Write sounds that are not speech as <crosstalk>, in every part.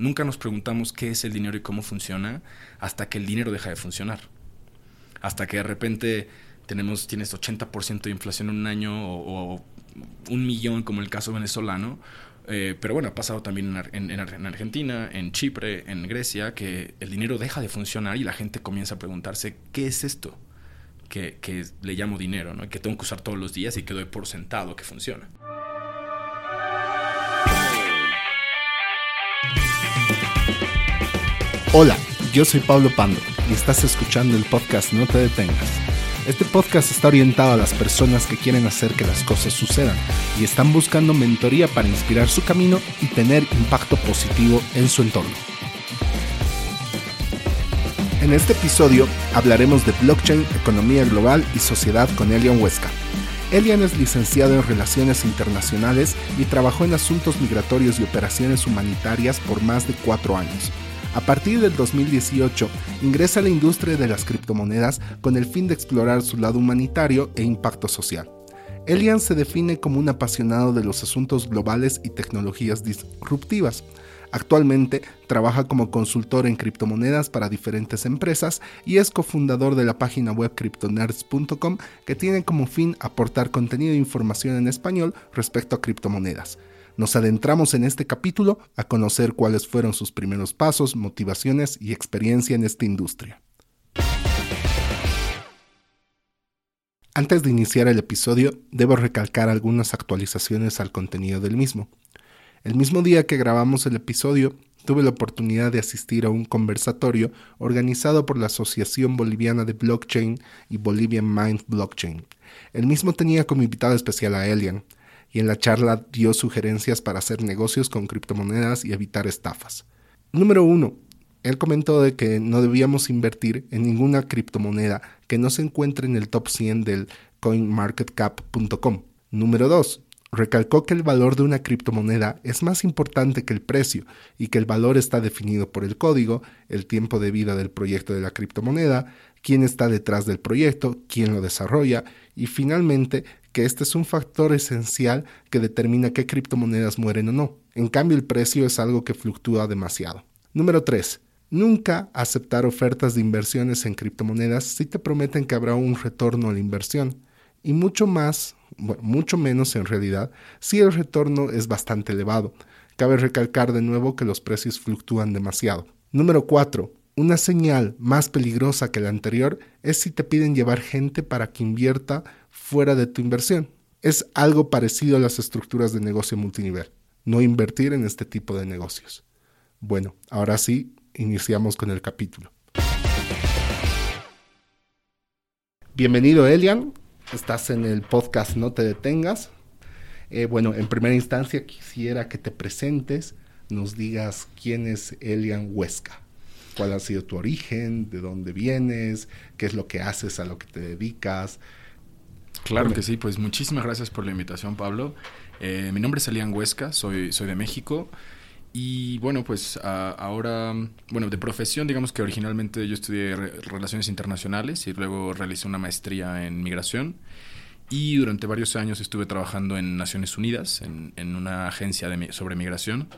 Nunca nos preguntamos qué es el dinero y cómo funciona hasta que el dinero deja de funcionar. Hasta que de repente tenemos, tienes 80% de inflación en un año o, un millón como el caso venezolano. Eh, pero bueno, ha pasado también en, en, Argentina, en Chipre, en Grecia, que el dinero deja de funcionar y la gente comienza a preguntarse, ¿qué es esto? Que, le llamo dinero, que tengo que usar todos los días y que doy por sentado que funciona. Hola, yo soy Pablo Pando y estás escuchando el podcast No te detengas. Este podcast está orientado a las personas que quieren hacer que las cosas sucedan y están buscando mentoría para inspirar su camino y tener impacto positivo en su entorno. En este episodio hablaremos de blockchain, economía global y sociedad con Elian Huesca. Elian es licenciado en Relaciones Internacionales y trabajó en asuntos migratorios y operaciones humanitarias por más de cuatro años. A partir del 2018, ingresa a la industria de las criptomonedas con el fin de explorar su lado humanitario e impacto social. Elian se define como un apasionado de los asuntos globales y tecnologías disruptivas. Actualmente trabaja como consultor en criptomonedas para diferentes empresas y es cofundador de la página web cryptonerds.com que tiene como fin aportar contenido e información en español respecto a criptomonedas. Nos adentramos en este capítulo a conocer cuáles fueron sus primeros pasos, motivaciones y experiencia en esta industria. Antes de iniciar el episodio, debo recalcar algunas actualizaciones al contenido del mismo. El mismo día que grabamos el episodio, tuve la oportunidad de asistir a un conversatorio organizado por la Asociación Boliviana de Blockchain y Bolivian Mind Blockchain. El mismo tenía como invitado especial a Elian, y en la charla dio sugerencias para hacer negocios con criptomonedas y evitar estafas. Número 1. Él comentó de que no debíamos invertir en ninguna criptomoneda que no se encuentre en el top 100 del coinmarketcap.com. Número 2. Recalcó que el valor de una criptomoneda es más importante que el precio y que el valor está definido por el código, el tiempo de vida del proyecto de la criptomoneda, quién está detrás del proyecto, quién lo desarrolla y finalmente que este es un factor esencial que determina qué criptomonedas mueren o no. En cambio, el precio es algo que fluctúa demasiado. Número 3. Nunca aceptar ofertas de inversiones en criptomonedas si te prometen que habrá un retorno a la inversión. Y mucho más, mucho menos en realidad, si el retorno es bastante elevado. Cabe recalcar de nuevo que los precios fluctúan demasiado. Número 4. Una señal más peligrosa que la anterior es si te piden llevar gente para que invierta fuera de tu inversión. Es algo parecido a las estructuras de negocio multinivel. No invertir en este tipo de negocios. Bueno, ahora sí, iniciamos con el capítulo. Bienvenido, Elian. Estás en el podcast No te detengas. Eh, bueno, en primera instancia quisiera que te presentes, nos digas quién es Elian Huesca cuál ha sido tu origen, de dónde vienes, qué es lo que haces, a lo que te dedicas. Claro que sí, pues muchísimas gracias por la invitación, Pablo. Eh, mi nombre es Elian Huesca, soy, soy de México. Y bueno, pues ahora, bueno, de profesión, digamos que originalmente yo estudié Relaciones Internacionales y luego realicé una maestría en Migración. Y durante varios años estuve trabajando en Naciones Unidas, en, en una agencia de, sobre migración.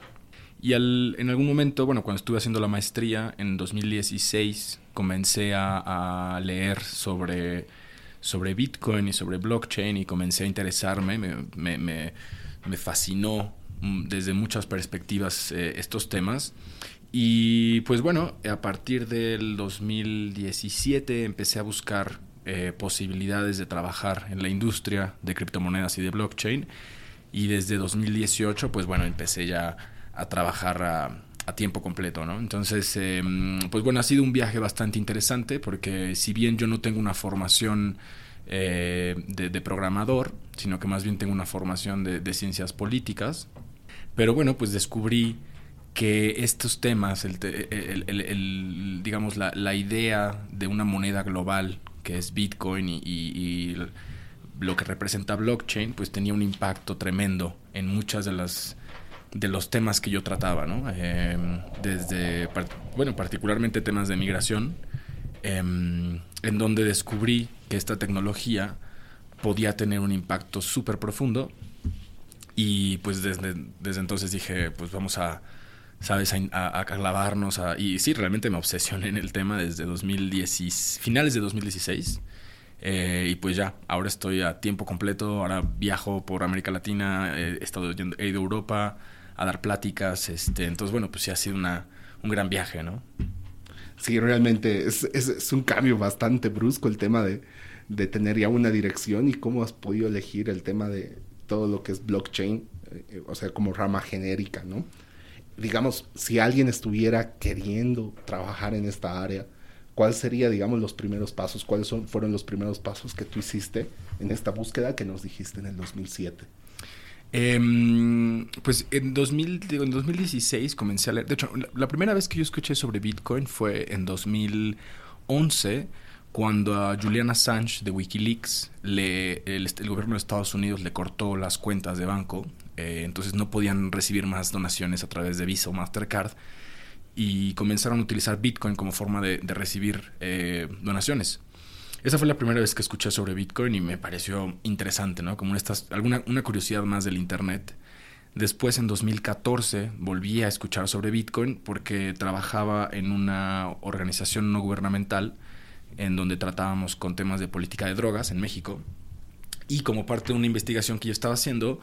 Y al, en algún momento, bueno, cuando estuve haciendo la maestría en 2016, comencé a, leer sobre, sobre Bitcoin y sobre blockchain y comencé a interesarme, me, me, me, fascinó mm, desde muchas perspectivas eh, estos temas. Y pues bueno, a partir del 2017 empecé a buscar eh, posibilidades de trabajar en la industria de criptomonedas y de blockchain. Y desde 2018, pues bueno, empecé ya a trabajar a, tiempo completo, ¿no? Entonces, em, pues bueno, ha sido un viaje bastante interesante porque si bien yo no tengo una formación eh, de, programador, sino que más bien tengo una formación de, ciencias políticas, pero bueno, pues descubrí que estos temas, el, digamos, la, idea de una moneda global que es Bitcoin y, lo que representa blockchain, pues tenía un impacto tremendo en muchas de las de los temas que yo trataba, ¿no? Em, desde, bueno, particularmente temas de migración, em, en donde descubrí que esta tecnología podía tener un impacto súper profundo y pues desde, desde entonces dije, pues vamos a, ¿sabes? A, clavarnos. y sí, realmente me obsesioné en el tema desde 2010, finales de 2016. Eh, y pues ya, ahora estoy a tiempo completo, ahora viajo por América Latina, he, estado yendo, he ido a Europa a dar pláticas, este, entonces bueno, pues sí ha sido una, un gran viaje, ¿no? Sí, realmente es, es, un cambio bastante brusco el tema de, de, tener ya una dirección y cómo has podido elegir el tema de todo lo que es blockchain, eh, o sea, como rama genérica, ¿no? Digamos, si alguien estuviera queriendo trabajar en esta área, ¿cuál sería, digamos, los primeros pasos? ¿Cuáles son, fueron los primeros pasos que tú hiciste en esta búsqueda que nos dijiste en el 2007? Em, pues en, 2000, en 2016 comencé a leer. De hecho, la, primera vez que yo escuché sobre Bitcoin fue en 2011, cuando a Julian Assange de Wikileaks le, el, gobierno de Estados Unidos le cortó las cuentas de banco. Eh, entonces no podían recibir más donaciones a través de Visa o Mastercard. Y comenzaron a utilizar Bitcoin como forma de, recibir eh, donaciones. Esa fue la primera vez que escuché sobre Bitcoin y me pareció interesante, ¿no? Como estas, alguna, una curiosidad más del Internet. Después, en 2014, volví a escuchar sobre Bitcoin porque trabajaba en una organización no gubernamental en donde tratábamos con temas de política de drogas en México. Y como parte de una investigación que yo estaba haciendo,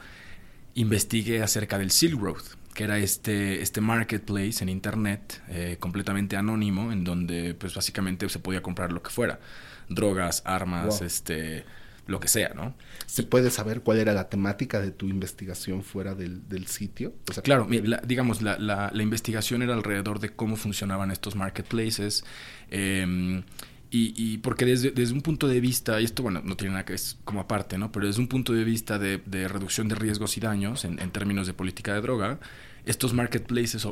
investigué acerca del Silk Road, que era este, este marketplace en Internet eh, completamente anónimo, en donde pues básicamente se podía comprar lo que fuera drogas, armas, este, lo que sea, ¿no? ¿Se puede saber cuál era la temática de tu investigación fuera del, sitio? claro, digamos, la, la, investigación era alrededor de cómo funcionaban estos marketplaces. Em, y, porque desde, desde, un punto de vista, y esto bueno, no tiene nada que ver como aparte, ¿no? Pero desde un punto de vista de, reducción de riesgos y daños en, términos de política de droga, estos marketplaces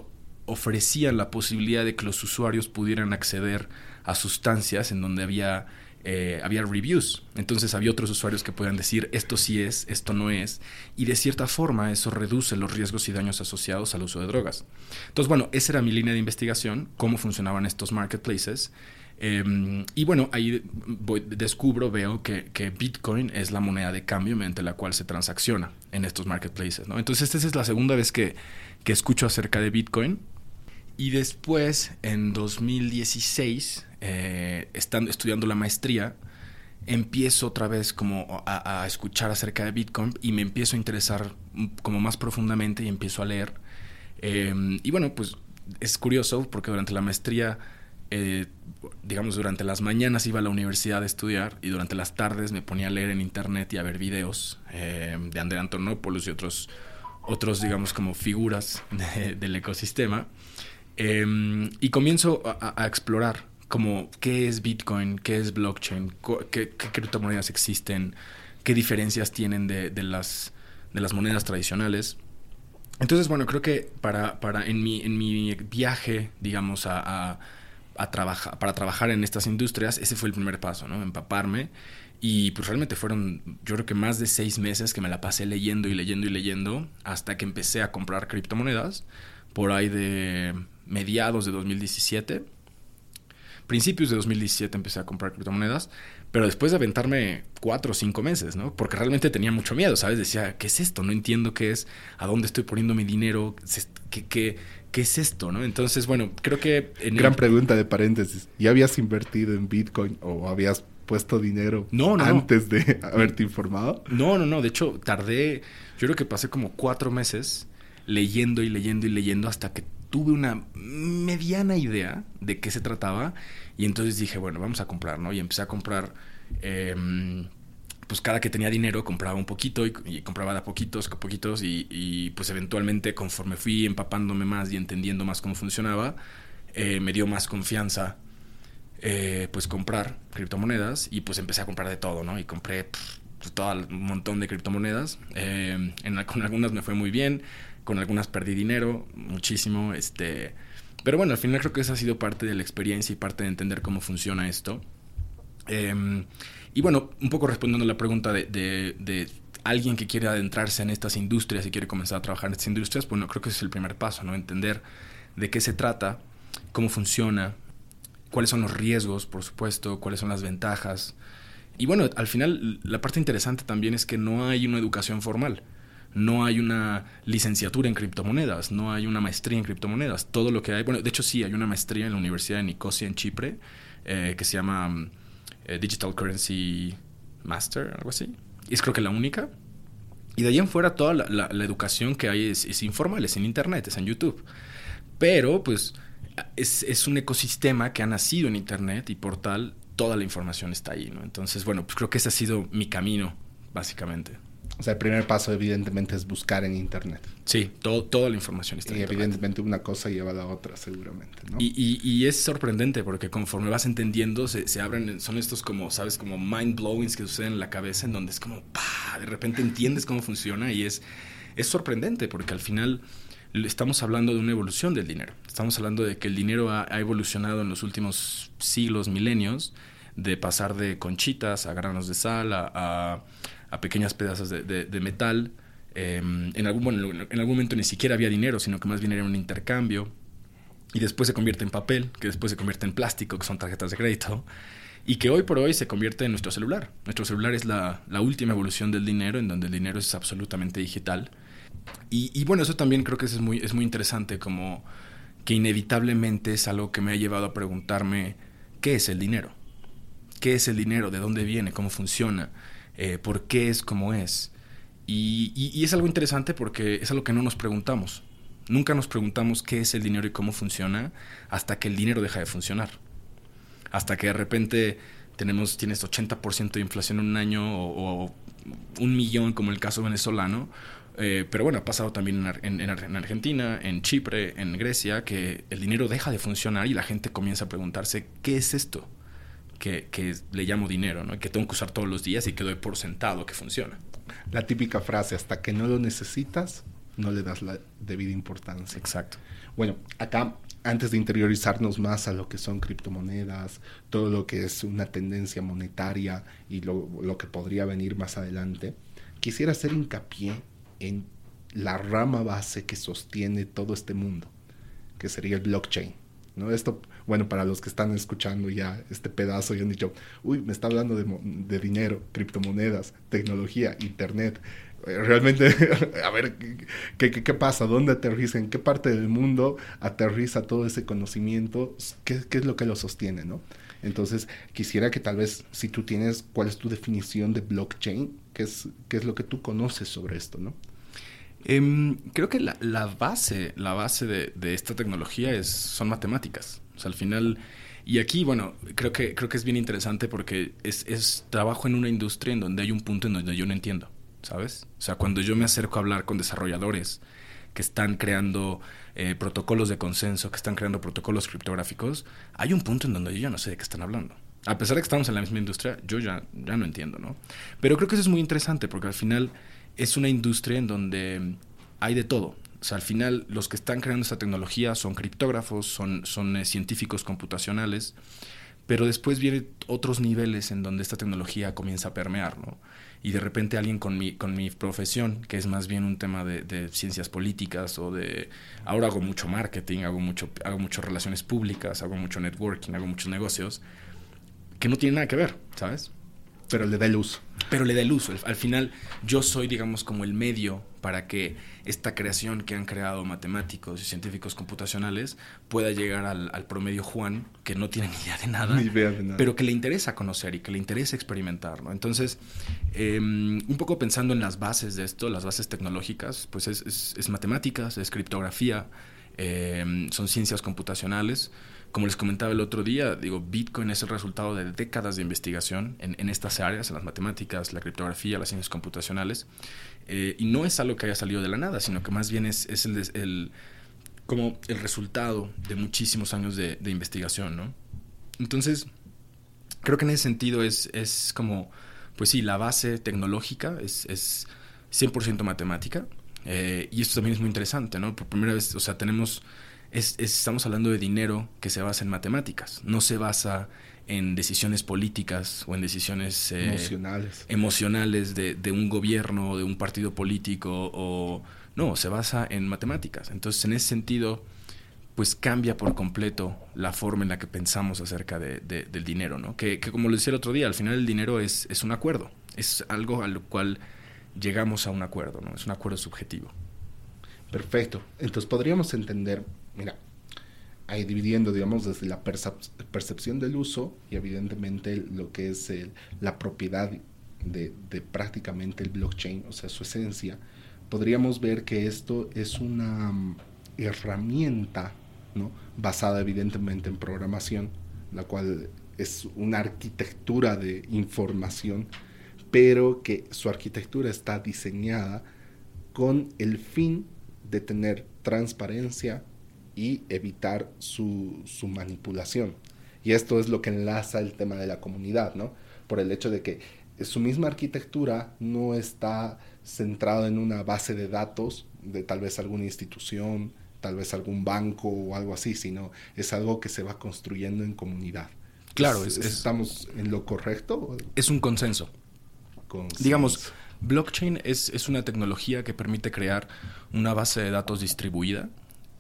ofrecían la posibilidad de que los usuarios pudieran acceder a sustancias en donde había eh, había reviews. Entonces había otros usuarios que podían decir esto sí es, esto no es. Y de cierta forma eso reduce los riesgos y daños asociados al uso de drogas. Entonces, bueno, esa era mi línea de investigación, cómo funcionaban estos marketplaces. Em, y bueno, ahí descubro, veo que, Bitcoin es la moneda de cambio mediante la cual se transacciona en estos marketplaces. ¿no? Entonces, esta es la segunda vez que, que escucho acerca de Bitcoin. Y después, en 2016, eh, estando, estudiando la maestría, empiezo otra vez como a, escuchar acerca de Bitcoin y me empiezo a interesar como más profundamente y empiezo a leer. Em, y bueno, pues es curioso porque durante la maestría, eh, digamos, durante las mañanas iba a la universidad a estudiar y durante las tardes me ponía a leer en internet y a ver videos em, de André Antonopoulos y otros, otros digamos, como figuras <laughs> del ecosistema. Em, y comienzo a, explorar como qué es Bitcoin, qué es blockchain, qué, criptomonedas existen, qué diferencias tienen de, las, de las monedas tradicionales. Entonces, bueno, creo que para, para en, mi, en mi viaje, digamos, a, a, trabajar, para trabajar en estas industrias, ese fue el primer paso, ¿no? Empaparme. Y pues realmente fueron, yo creo que más de seis meses que me la pasé leyendo y leyendo y leyendo hasta que empecé a comprar criptomonedas por ahí de mediados de 2017. Principios de 2017 empecé a comprar criptomonedas, pero después de aventarme cuatro o cinco meses, ¿no? Porque realmente tenía mucho miedo, ¿sabes? Decía, ¿qué es esto? No entiendo qué es, a dónde estoy poniendo mi dinero, qué, qué, qué es esto, ¿no? Entonces, bueno, creo que... Gran pregunta de paréntesis. ¿Ya habías invertido en Bitcoin o habías puesto dinero no, no, antes de <laughs> haberte informado? No, no, no. De hecho, tardé, yo creo que pasé como cuatro meses leyendo y leyendo y leyendo hasta que tuve una mediana idea de qué se trataba y entonces dije, bueno, vamos a comprar, ¿no? Y empecé a comprar, em, pues cada que tenía dinero compraba un poquito y, compraba de a poquitos, a poquitos y, pues eventualmente conforme fui empapándome más y entendiendo más cómo funcionaba, eh, me dio más confianza eh, pues comprar criptomonedas y pues empecé a comprar de todo, ¿no? Y compré todo un montón de criptomonedas. Eh, en, con algunas me fue muy bien, con algunas perdí dinero, muchísimo, este... Pero bueno, al final creo que esa ha sido parte de la experiencia y parte de entender cómo funciona esto. Em, y bueno, un poco respondiendo a la pregunta de, de, alguien que quiere adentrarse en estas industrias y quiere comenzar a trabajar en estas industrias, bueno, creo que ese es el primer paso, ¿no? Entender de qué se trata, cómo funciona, cuáles son los riesgos, por supuesto, cuáles son las ventajas. Y bueno, al final la parte interesante también es que no hay una educación formal. No hay una licenciatura en criptomonedas, no hay una maestría en criptomonedas. Todo lo que hay, bueno, de hecho sí, hay una maestría en la Universidad de Nicosia en Chipre eh, que se llama eh, Digital Currency Master, algo así. Es creo que la única. Y de ahí en fuera toda la, educación que hay es, informal, es en Internet, es en YouTube. Pero pues es, es un ecosistema que ha nacido en Internet y por tal toda la información está ahí, ¿no? Entonces, bueno, pues creo que ese ha sido mi camino, básicamente. O sea, el primer paso evidentemente es buscar en Internet. Sí, todo, toda la información está y evidentemente una cosa lleva a la otra seguramente, ¿no? Y, y, y, es sorprendente porque conforme vas entendiendo se, se, abren, son estos como, ¿sabes? Como mind blowings que suceden en la cabeza en donde es como, ¡pah! De repente entiendes cómo funciona y es, es sorprendente porque al final estamos hablando de una evolución del dinero. Estamos hablando de que el dinero ha, evolucionado en los últimos siglos, milenios, de pasar de conchitas a granos de sal, a a pequeñas pedazos de, metal. Em, en, algún, en algún momento ni siquiera había dinero, sino que más bien era un intercambio. Y después se convierte en papel, que después se convierte en plástico, que son tarjetas de crédito. Y que hoy por hoy se convierte en nuestro celular. Nuestro celular es la, última evolución del dinero, en donde el dinero es absolutamente digital. Y, bueno, eso también creo que es muy, es muy interesante, como que inevitablemente es algo que me ha llevado a preguntarme, ¿qué es el dinero? ¿Qué es el dinero? ¿De dónde viene? ¿Cómo funciona? Eh, por qué es como es. Y, es algo interesante porque es algo que no nos preguntamos. Nunca nos preguntamos qué es el dinero y cómo funciona hasta que el dinero deja de funcionar. Hasta que de repente tenemos, tienes 80% de inflación en un año o, un millón como el caso venezolano. Eh, pero bueno, ha pasado también en, en, Argentina, en Chipre, en Grecia, que el dinero deja de funcionar y la gente comienza a preguntarse, ¿qué es esto? Que, le llamo dinero, ¿no? que tengo que usar todos los días y que doy por sentado que funciona. La típica frase, hasta que no lo necesitas, no le das la debida importancia. Exacto. Bueno, acá, antes de interiorizarnos más a lo que son criptomonedas, todo lo que es una tendencia monetaria y lo, lo que podría venir más adelante, quisiera hacer hincapié en la rama base que sostiene todo este mundo, que sería el blockchain. ¿no? Esto bueno, para los que están escuchando ya este pedazo y han dicho, uy, me está hablando de, dinero, criptomonedas, tecnología, internet. Eh, realmente, <laughs> a ver, ¿qué, ¿qué, pasa? ¿Dónde aterriza? ¿En qué parte del mundo aterriza todo ese conocimiento? ¿Qué, qué es lo que lo sostiene, no? Entonces, quisiera que tal vez, si tú tienes, ¿cuál es tu definición de blockchain? ¿Qué es, qué es lo que tú conoces sobre esto, no? Em, creo que la, la, base, la base de, de, esta tecnología es, son matemáticas. O sea, al final... Y aquí, bueno, creo que, creo que es bien interesante porque es, es trabajo en una industria en donde hay un punto en donde yo no entiendo, ¿sabes? O sea, cuando yo me acerco a hablar con desarrolladores que están creando eh, protocolos de consenso, que están creando protocolos criptográficos, hay un punto en donde yo ya no sé de qué están hablando. A pesar de que estamos en la misma industria, yo ya, ya no entiendo, ¿no? Pero creo que eso es muy interesante porque al final es una industria en donde hay de todo. O sea, al final los que están creando esta tecnología son criptógrafos, son, son eh, científicos computacionales, pero después vienen otros niveles en donde esta tecnología comienza a permear, ¿no? Y de repente alguien con mi, con mi profesión, que es más bien un tema de, ciencias políticas o de... Ahora hago mucho marketing, hago mucho, hago relaciones públicas, hago mucho networking, hago muchos negocios, que no tienen nada que ver, ¿sabes? Pero le da el uso. Pero le da el uso. Al final yo soy, digamos, como el medio para que esta creación que han creado matemáticos y científicos computacionales pueda llegar al, promedio Juan, que no tiene ni idea de nada, pero que le interesa conocer y que le interesa experimentar. ¿no? Entonces, em, un poco pensando en las bases de esto, las bases tecnológicas, pues es, es matemáticas, es criptografía, em, son ciencias computacionales. Como les comentaba el otro día, digo, Bitcoin es el resultado de décadas de investigación en, estas áreas, en las matemáticas, la criptografía, las ciencias computacionales. Eh, y no es algo que haya salido de la nada, sino que más bien es, el, como el resultado de muchísimos años de, investigación, ¿no? Entonces, creo que en ese sentido es, es como, pues sí, la base tecnológica es, es 100% matemática. Eh, y esto también es muy interesante, ¿no? Por primera vez, o sea, tenemos estamos hablando de dinero que se basa en matemáticas, no se basa en decisiones políticas o en decisiones eh, emocionales, emocionales de, de, un gobierno o de un partido político o no, se basa en matemáticas. Entonces, en ese sentido, pues cambia por completo la forma en la que pensamos acerca de, del dinero, ¿no? Que, que, como lo decía el otro día, al final el dinero es, es un acuerdo, es algo a lo cual llegamos a un acuerdo, ¿no? Es un acuerdo subjetivo. Perfecto. Entonces podríamos entender, mira, ahí dividiendo, digamos, desde la percepción del uso y evidentemente lo que es la propiedad de, de, prácticamente el blockchain, o sea, su esencia, podríamos ver que esto es una mm, herramienta, ¿no? Basada evidentemente en programación, la cual es una arquitectura de información, pero que su arquitectura está diseñada con el fin de tener transparencia y evitar su, su, manipulación. Y esto es lo que enlaza el tema de la comunidad, ¿no? Por el hecho de que su misma arquitectura no está centrada en una base de datos de tal vez alguna institución, tal vez algún banco o algo así, sino es algo que se va construyendo en comunidad. Claro, ¿estamos en lo correcto? Es un consenso. Digamos, blockchain es, es una tecnología que permite crear una base de datos distribuida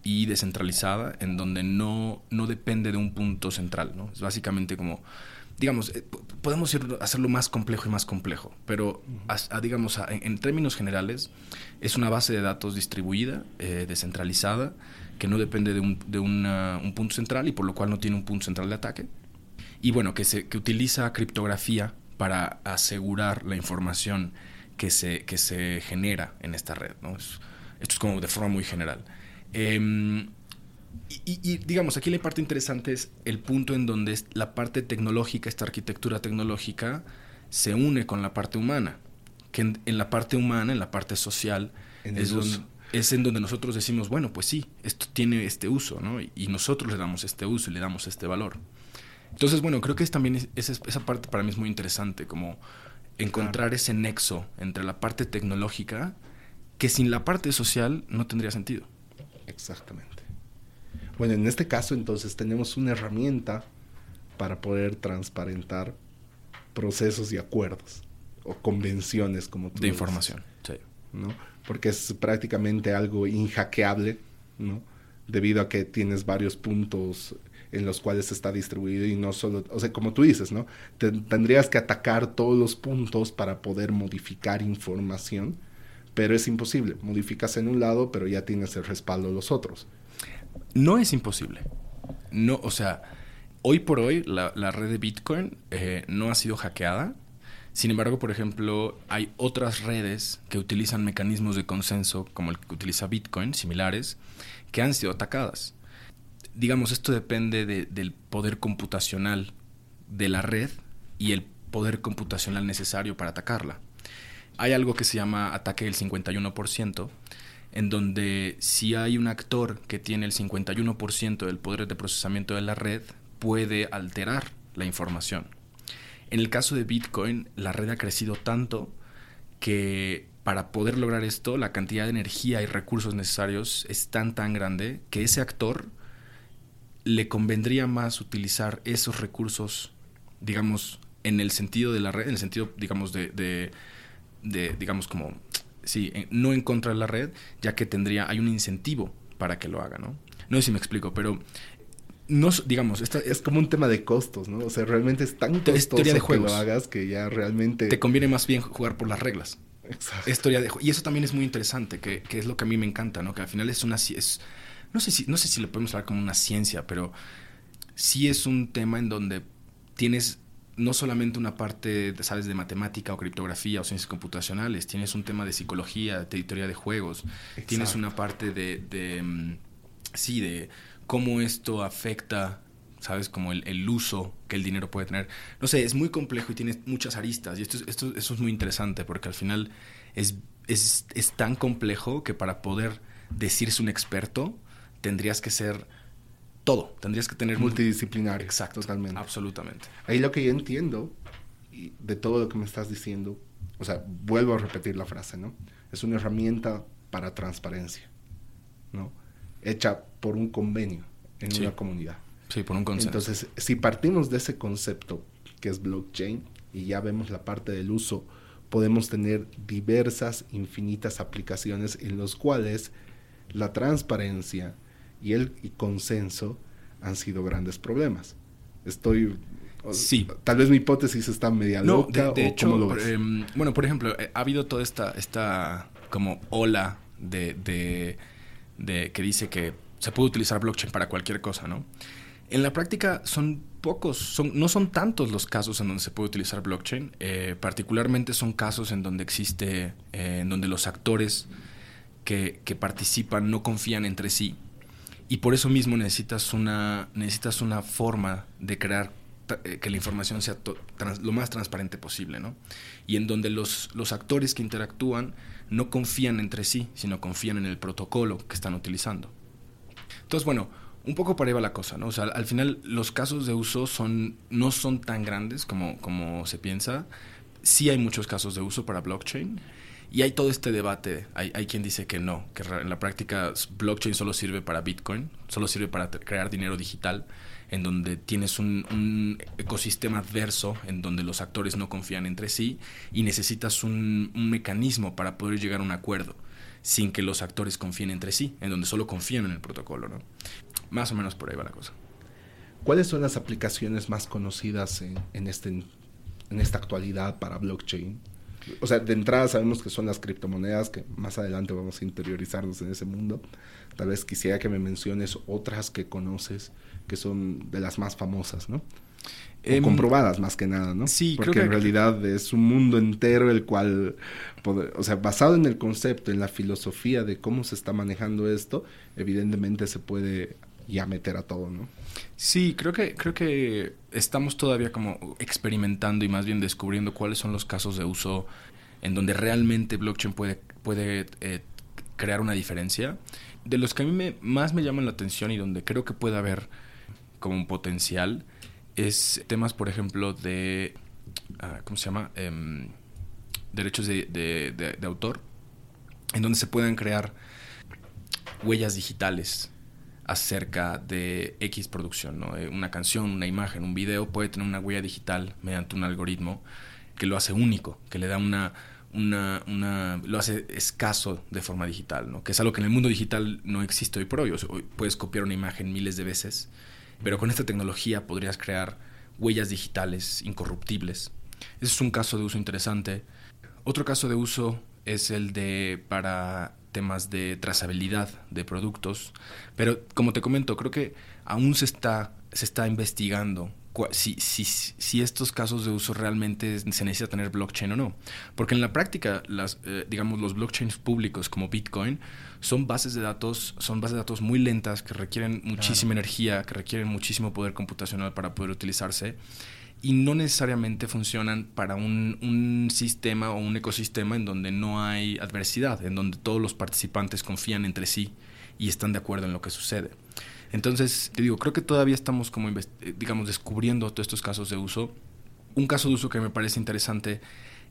y descentralizada en donde no, no depende de un punto central, ¿no? Es básicamente como, digamos, eh, podemos ir, hacerlo más complejo y más complejo, pero digamos, en, términos generales, es una base de datos distribuida, eh, descentralizada, que no depende de, un, de un punto central y por lo cual no tiene un punto central de ataque. Y bueno, que, se, que utiliza criptografía para asegurar la información que se, que se genera en esta red. ¿no? esto es como de forma muy general. Em, y, digamos, aquí la parte interesante es el punto en donde la parte tecnológica, esta arquitectura tecnológica, se une con la parte humana. Que en, la parte humana, en la parte social, es, es, en donde nosotros decimos, bueno, pues sí, esto tiene este uso, ¿no? Y, nosotros le damos este uso y le damos este valor. Entonces, bueno, creo que es también esa parte para mí es muy interesante, como encontrar ese nexo entre la parte tecnológica que sin la parte social no tendría sentido. Exactamente. Bueno, en este caso entonces tenemos una herramienta para poder transparentar procesos y acuerdos o convenciones como tú de información, sí. ¿no? Porque es prácticamente algo inhackeable, ¿no? Debido a que tienes varios puntos en los cuales está distribuido y no solo, o sea, como tú dices, ¿no? tendrías que atacar todos los puntos para poder modificar información pero es imposible. Modificas en un lado, pero ya tienes el respaldo de los otros. No es imposible. No, o sea, hoy por hoy la, red de Bitcoin eh, no ha sido hackeada. Sin embargo, por ejemplo, hay otras redes que utilizan mecanismos de consenso, como el que utiliza Bitcoin, similares, que han sido atacadas. Digamos, esto depende del poder computacional de la red y el poder computacional necesario para atacarla hay algo que se llama ataque del 51%, en donde si hay un actor que tiene el 51% del poder de procesamiento de la red, puede alterar la información. En el caso de Bitcoin, la red ha crecido tanto que para poder lograr esto, la cantidad de energía y recursos necesarios es tan tan grande que ese actor le convendría más utilizar esos recursos, digamos, en el sentido de la red, en el sentido, digamos, de de, digamos, como, sí, no en contra de la red, ya que tendría, hay un incentivo para que lo haga, ¿no? No sé si me explico, pero no, digamos, esta, es como un tema de costos, ¿no? O sea, realmente es tan costoso de que lo hagas que ya realmente... Te conviene más bien jugar por las reglas. Exacto. Historia de y eso también es muy interesante, que, que, es lo que a mí me encanta, ¿no? Que al final es una... Es, no, sé si, no sé si lo podemos hablar como una ciencia, pero sí es un tema en donde tienes no solamente una parte, sabes, de matemática o criptografía o ciencias computacionales, tienes un tema de psicología, de teoría de juegos, tienes una parte de, de, mm, sí, de cómo esto afecta, sabes, como el, uso que el dinero puede tener. No sé, es muy complejo y tiene muchas aristas y esto, esto, eso es muy interesante porque al final es, es, es tan complejo que para poder decirse un experto tendrías que ser todo. Tendrías que tener... Multidisciplinario. Exacto. Totalmente. Absolutamente. Ahí lo que yo entiendo de todo lo que me estás diciendo, o sea, vuelvo a repetir la frase, ¿no? Es una herramienta para transparencia, ¿no? Hecha por un convenio en una comunidad. Sí, por un consenso. Entonces, si partimos de ese concepto que es blockchain y ya vemos la parte del uso, podemos tener diversas, infinitas aplicaciones en los cuales la transparencia, y el consenso han sido grandes problemas. Estoy sí. Tal vez mi hipótesis está media loca. No, de, hecho, em, bueno, por ejemplo, eh, ha habido toda esta, esta como ola de, de, de que dice que se puede utilizar blockchain para cualquier cosa, ¿no? En la práctica son pocos, son, no son tantos los casos en donde se puede utilizar blockchain. Eh, particularmente son casos en donde existe, eh, en donde los actores que, que, participan no confían entre sí. Y por eso mismo necesitas una, necesitas una forma de crear eh, que la información sea lo más transparente posible, ¿no? Y en donde los, los actores que interactúan no confían entre sí, sino confían en el protocolo que están utilizando. Entonces, bueno, un poco para ahí va la cosa, ¿no? O sea, al final los casos de uso son, no son tan grandes como, como se piensa. Sí hay muchos casos de uso para blockchain. Y hay todo este debate. Hay, hay, quien dice que no, que en la práctica blockchain solo sirve para Bitcoin, solo sirve para crear dinero digital, en donde tienes un, ecosistema adverso, en donde los actores no confían entre sí y necesitas un, un mecanismo para poder llegar a un acuerdo sin que los actores confíen entre sí, en donde solo confían en el protocolo, ¿no? Más o menos por ahí va la cosa. ¿Cuáles son las aplicaciones más conocidas en, este, en esta actualidad para blockchain? O sea, de entrada sabemos que son las criptomonedas, que más adelante vamos a interiorizarnos en ese mundo. Tal vez quisiera que me menciones otras que conoces, que son de las más famosas, ¿no? Em, comprobadas más que nada, ¿no? Sí, Porque creo en realidad es un mundo entero el cual, o sea, basado en el concepto, en la filosofía de cómo se está manejando esto, evidentemente se puede ya meter a todo, ¿no? Sí, creo que, creo que estamos todavía como experimentando y más bien descubriendo cuáles son los casos de uso en donde realmente blockchain puede, puede eh, crear una diferencia. De los que a mí me, más me llaman la atención y donde creo que puede haber como un potencial es temas, por ejemplo, de, ah, ¿cómo se llama? Em, derechos de, de, de autor, en donde se puedan crear huellas digitales acerca de X producción, ¿no? Eh, una canción, una imagen, un video puede tener una huella digital mediante un algoritmo que lo hace único, que le da una, una, una, lo hace escaso de forma digital, ¿no? Que es algo que en el mundo digital no existe hoy por hoy. hoy puedes copiar una imagen miles de veces, pero con esta tecnología podrías crear huellas digitales incorruptibles. Ese es un caso de uso interesante. Otro caso de uso es el de para temas de trazabilidad de productos, pero como te comento, creo que aún se está, se está investigando si, si, si estos casos de uso realmente se necesita tener blockchain o no. Porque en la práctica, las, eh, digamos, los blockchains públicos como Bitcoin son bases de datos, son bases de datos muy lentas que requieren muchísima energía, que requieren muchísimo poder computacional para poder utilizarse y no necesariamente funcionan para un, un, sistema o un ecosistema en donde no hay adversidad, en donde todos los participantes confían entre sí y están de acuerdo en lo que sucede. Entonces, te digo, creo que todavía estamos como, eh, digamos, descubriendo todos estos casos de uso. Un caso de uso que me parece interesante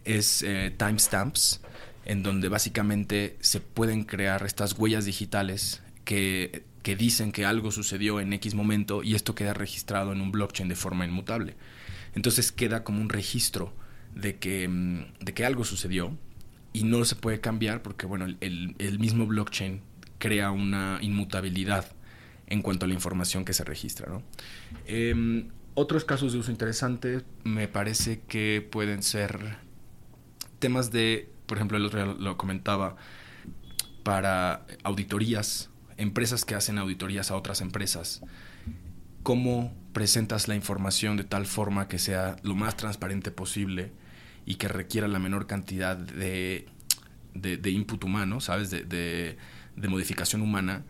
es eh, timestamps, en donde básicamente se pueden crear estas huellas digitales que, que dicen que algo sucedió en X momento y esto queda registrado en un blockchain de forma inmutable. Entonces queda como un registro de que, mm, de que algo sucedió y no se puede cambiar porque, bueno, el, el mismo blockchain crea una inmutabilidad en cuanto a la información que se registra. ¿no? Em, otros casos de uso interesantes me parece que pueden ser temas de, por ejemplo, el otro lo comentaba, para auditorías, empresas que hacen auditorías a otras empresas. ¿Cómo presentas la información de tal forma que sea lo más transparente posible y que requiera la menor cantidad de, de, input humano, ¿sabes? De, de, modificación humana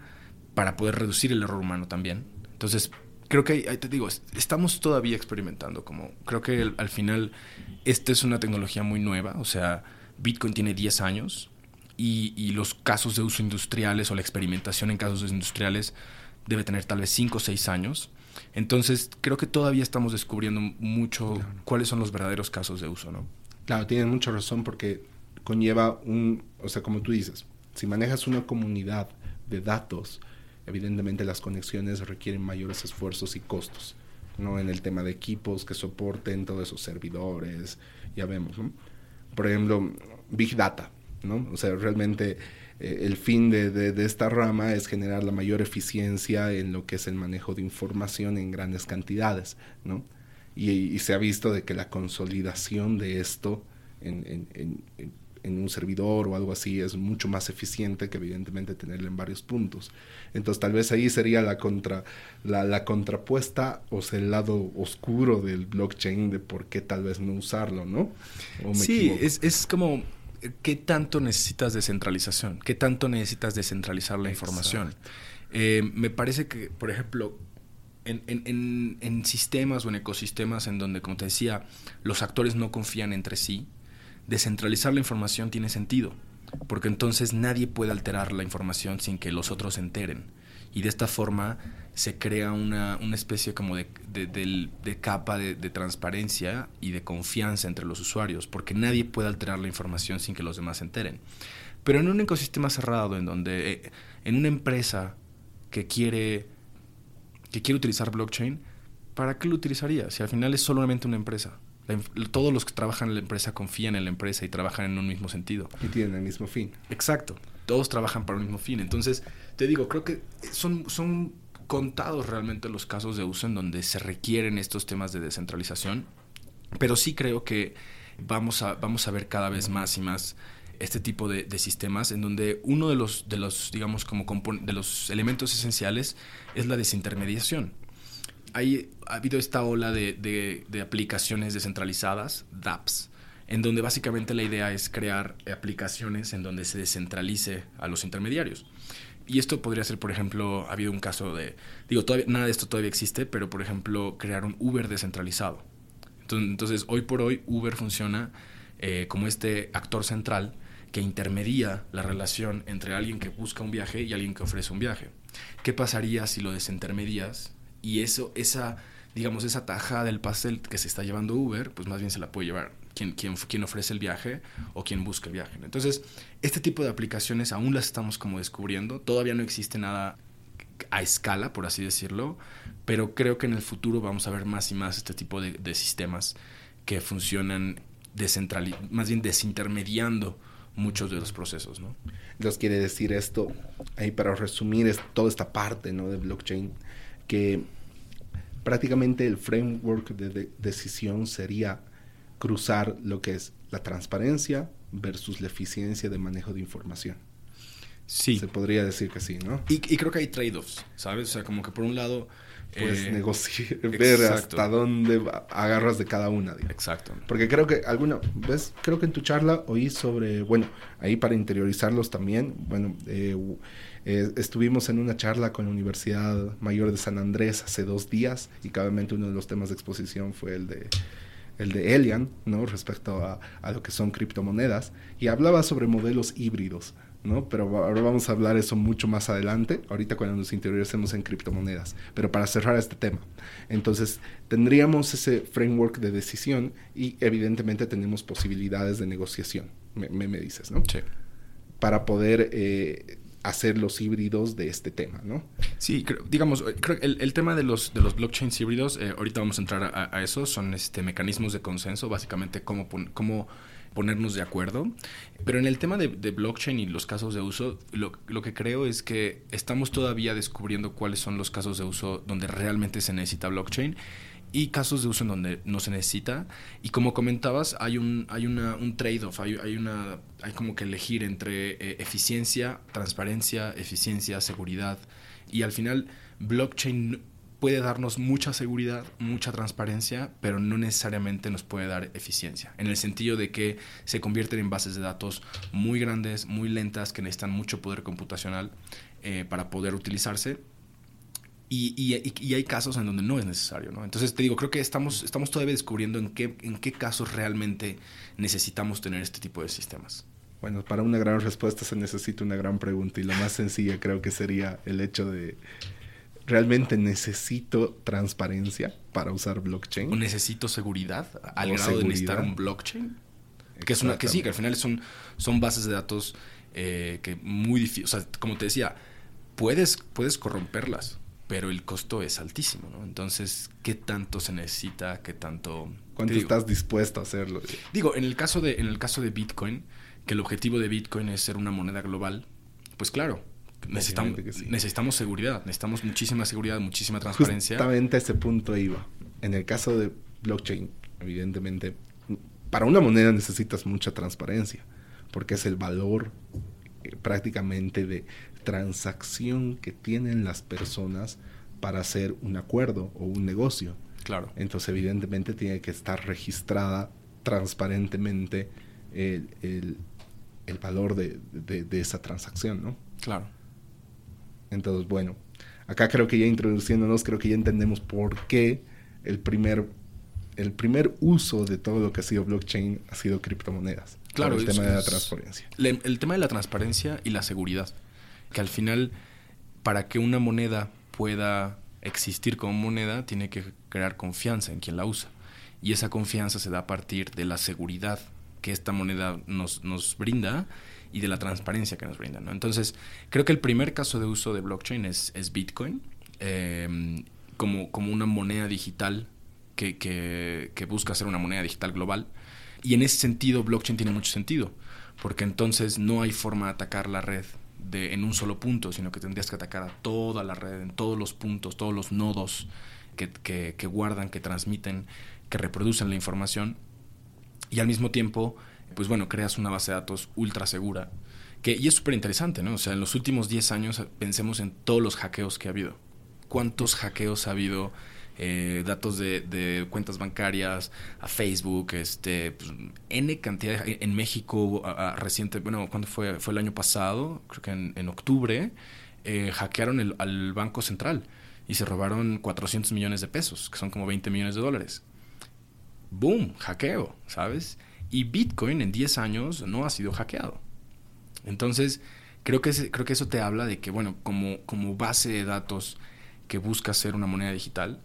para poder reducir el error humano también. Entonces, creo que, te digo, estamos todavía experimentando, como creo que al final esta es una tecnología muy nueva, o sea, Bitcoin tiene 10 años y, y los casos de uso industriales o la experimentación en casos industriales debe tener tal vez 5 o 6 años. Entonces, creo que todavía estamos descubriendo mucho cuáles son los verdaderos casos de uso, ¿no? Claro, tienes mucha razón porque conlleva un, o sea, como tú dices, si manejas una comunidad de datos, evidentemente las conexiones requieren mayores esfuerzos y costos, ¿no? En el tema de equipos que soporten todos esos servidores, ya vemos, ¿no? Por ejemplo, Big Data, ¿no? O sea, realmente eh, el fin de, de, esta rama es generar la mayor eficiencia en lo que es el manejo de información en grandes cantidades, ¿no? y, se ha visto de que la consolidación de esto en, en, en, un servidor o algo así es mucho más eficiente que evidentemente tenerlo en varios puntos. Entonces tal vez ahí sería la, contra, la, la contrapuesta o sea, el lado oscuro del blockchain de por qué tal vez no usarlo, ¿no? sí, es, es como ¿qué tanto necesitas descentralización? ¿Qué tanto necesitas descentralizar la información? Eh, me parece que, por ejemplo, en, sistemas o en ecosistemas en donde, como te decía, los actores no confían entre sí, descentralizar la información tiene sentido, porque entonces nadie puede alterar la información sin que los otros se enteren. Y de esta forma se crea una, especie como de, capa de, transparencia y de confianza entre los usuarios, porque nadie puede alterar la información sin que los demás se enteren. Pero en un ecosistema cerrado, en donde eh, en una empresa que quiere que quiere utilizar blockchain, ¿para qué lo utilizaría? Si al final es solamente una empresa. todos los que trabajan en la empresa confían en la empresa y trabajan en un mismo sentido. Y tienen el mismo fin. Exacto. Todos trabajan para el mismo fin. Entonces, te digo, creo que son, son contados realmente los casos de uso en donde se requieren estos temas de descentralización. Pero sí creo que vamos a, vamos a ver cada vez más y más este tipo de, sistemas en donde uno de los, de los digamos, como de los elementos esenciales es la desintermediación. Hay, ha habido esta ola de, aplicaciones descentralizadas, dApps, en donde básicamente la idea es crear aplicaciones en donde se descentralice a los intermediarios. Y esto podría ser, por ejemplo, ha habido un caso de, digo, todavía, nada de esto todavía existe, pero por ejemplo, crear un Uber descentralizado. Entonces, hoy por hoy, Uber funciona eh, como este actor central que intermedia la relación entre alguien que busca un viaje y alguien que ofrece un viaje. ¿Qué pasaría si lo desintermedias y eso, esa, digamos, esa taja del pastel que se está llevando Uber, pues más bien se la puede llevar quien, quien, quien ofrece el viaje o quien busca el viaje. Entonces, este tipo de aplicaciones aún las estamos como descubriendo. Todavía no existe nada a escala, por así decirlo, pero creo que en el futuro vamos a ver más y más este tipo de, de sistemas que funcionan más bien desintermediando muchos de los procesos, ¿no? Entonces quiere decir esto, ahí para resumir es toda esta parte, ¿no? De blockchain, que prácticamente el framework de, decisión sería cruzar lo que es la transparencia versus la eficiencia de manejo de información. Sí. Se podría decir que sí, ¿no? Y, y creo que hay trade-offs, ¿sabes? O sea, como que por un lado pues eh, negociar, <laughs> ver hasta dónde agarras de cada una. Exacto. Porque creo que alguna vez, creo que en tu charla oí sobre, bueno, ahí para interiorizarlos también, bueno, eh, eh, estuvimos en una charla con la Universidad Mayor de San Andrés hace dos días y cabemente uno de los temas de exposición fue el de el de Elian, ¿no? Respecto a, a lo que son criptomonedas y hablaba sobre modelos híbridos. ¿no? Pero ahora vamos a hablar eso mucho más adelante, ahorita cuando nos interioricemos en criptomonedas. Pero para cerrar este tema, entonces tendríamos ese framework de decisión y evidentemente tenemos posibilidades de negociación, me, me, dices, ¿no? Sí. Para poder eh, hacer los híbridos de este tema, ¿no? Sí, digamos, creo el, el, tema de los, de los blockchains híbridos, eh, ahorita vamos a entrar a, eso, son este, mecanismos de consenso, básicamente cómo, cómo ponernos de acuerdo. Pero en el tema de, blockchain y los casos de uso, lo, lo, que creo es que estamos todavía descubriendo cuáles son los casos de uso donde realmente se necesita blockchain y casos de uso en donde no se necesita. Y como comentabas, hay un, hay una, un trade-off, hay, hay, una, hay como que elegir entre eh, eficiencia, transparencia, eficiencia, seguridad. Y al final, blockchain puede darnos mucha seguridad, mucha transparencia, pero no necesariamente nos puede dar eficiencia, en el sentido de que se convierten en bases de datos muy grandes, muy lentas, que necesitan mucho poder computacional eh, para poder utilizarse. Y, y, hay casos en donde no es necesario, ¿no? Entonces te digo, creo que estamos, estamos todavía descubriendo en qué, en qué casos realmente necesitamos tener este tipo de sistemas. Bueno, para una gran respuesta se necesita una gran pregunta y la más sencilla creo que sería el hecho de ¿Realmente necesito transparencia para usar blockchain? ¿O necesito seguridad al grado de necesitar un blockchain? Que, es una, que sí, que al final son, son bases de datos eh, que muy difícil, o sea, como te decía, puedes, puedes corromperlas, pero el costo es altísimo, ¿no? Entonces, ¿qué tanto se necesita? ¿Qué tanto... ¿Cuánto estás dispuesto a hacerlo? Digo, en el, caso de, en el caso de Bitcoin, que el objetivo de Bitcoin es ser una moneda global, pues claro, necesitamos, necesitamos seguridad, necesitamos muchísima seguridad, muchísima transparencia. Justamente a ese punto iba. En el caso de blockchain, evidentemente, para una moneda necesitas mucha transparencia, porque es el valor eh, prácticamente de transacción que tienen las personas para hacer un acuerdo o un negocio. Claro. Entonces, evidentemente, tiene que estar registrada transparentemente el, el, valor de, de, esa transacción, ¿no? Claro. Entonces, bueno, acá creo que ya introduciéndonos, creo que ya entendemos por qué el primer, el primer uso de todo lo que ha sido blockchain ha sido criptomonedas. Claro, el tema de la transparencia. el tema de la transparencia y la seguridad. Que al final, para que una moneda pueda existir como moneda, tiene que crear confianza en quien la usa. Y esa confianza se da a partir de la seguridad que esta moneda nos, nos brinda y de la transparencia que nos brinda. ¿no? Entonces, creo que el primer caso de uso de blockchain es, es Bitcoin, eh, como, como una moneda digital que, que, que busca ser una moneda digital global. Y en ese sentido, blockchain tiene mucho sentido, porque entonces no hay forma de atacar la red en un solo punto, sino que tendrías que atacar a toda la red, en todos los puntos, todos los nodos que, que, que guardan, que transmiten, que reproducen la información. Y al mismo tiempo, pues bueno, creas una base de datos ultra segura. Que, y es súper interesante, ¿no? O sea, en los últimos 10 años pensemos en todos los hackeos que ha habido. ¿Cuántos hackeos ha habido eh, datos de, cuentas bancarias, a Facebook, este, pues, N cantidad. en México reciente, bueno, cuando fue? Fue el año pasado, creo que en, octubre, eh, hackearon al Banco Central y se robaron 400 millones de pesos, que son como 20 millones de dólares. ¡Boom! Hackeo, ¿sabes? Y Bitcoin en 10 años no ha sido hackeado. Entonces, creo que, creo que eso te habla de que, bueno, como, como base de datos que busca ser una moneda digital,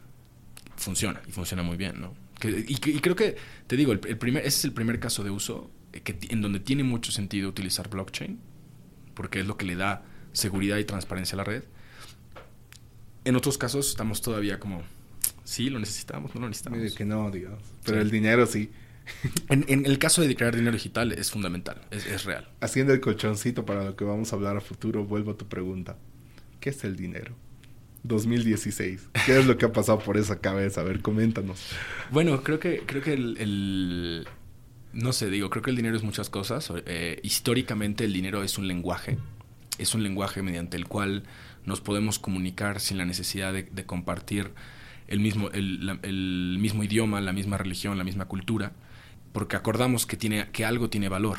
funciona y funciona muy bien, ¿no? y, creo que, te digo, el, primer, ese es el primer caso de uso eh, que, en donde tiene mucho sentido utilizar blockchain, porque es lo que le da seguridad y transparencia a la red. En otros casos estamos todavía como, sí, lo necesitamos, no lo necesitamos. que no, digamos. Pero el dinero sí. En, el caso de crear dinero digital es fundamental, es, es, real. Haciendo el colchoncito para lo que vamos a hablar a futuro, vuelvo a tu pregunta. ¿Qué es el dinero? 2016. ¿Qué es lo que ha pasado por esa cabeza? A ver, coméntanos. Bueno, creo que, creo que el, no sé, digo, creo que el dinero es muchas cosas. Eh, históricamente el dinero es un lenguaje. Es un lenguaje mediante el cual nos podemos comunicar sin la necesidad de, compartir el mismo, el, mismo idioma, la misma religión, la misma cultura, porque acordamos que, tiene, que algo tiene valor.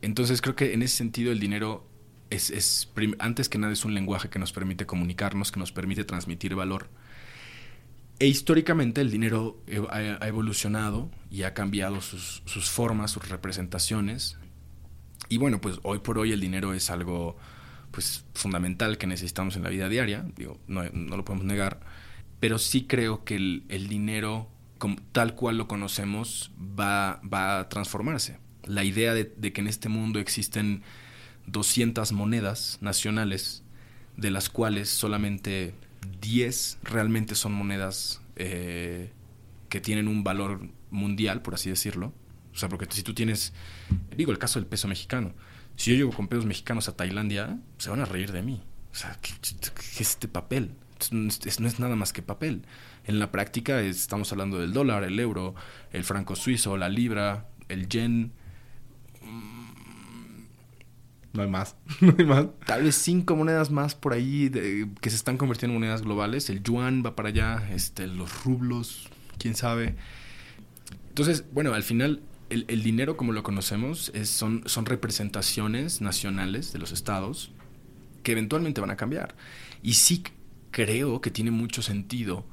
Entonces creo que en ese sentido el dinero es, antes que nada es un lenguaje que nos permite comunicarnos, que nos permite transmitir valor. E históricamente el dinero ha, evolucionado y ha cambiado sus, formas, sus representaciones. Y bueno, pues hoy por hoy el dinero es algo pues fundamental que necesitamos en la vida diaria, digo, no, lo podemos negar, pero sí creo que el, dinero como, tal cual lo conocemos va, va a transformarse. La idea de que en este mundo existen 200 monedas nacionales, de las cuales solamente 10 realmente son monedas eh, que tienen un valor mundial, por así decirlo. O sea, porque si tú tienes, digo, el caso del peso mexicano. Si yo llego con pesos mexicanos a Tailandia, se van a reír de mí. O sea, ¿qué, es este papel? No es, nada más que papel. En la práctica estamos hablando del dólar, el euro, el franco suizo, la libra, el yen, no hay más. <laughs> no hay más. Tal vez cinco monedas más por ahí que se están convirtiendo en monedas globales. El yuan va para allá, este, los rublos, quién sabe. Entonces, bueno, al final el, dinero como lo conocemos son, son representaciones nacionales de los estados que eventualmente van a cambiar. Y sí creo que tiene mucho sentido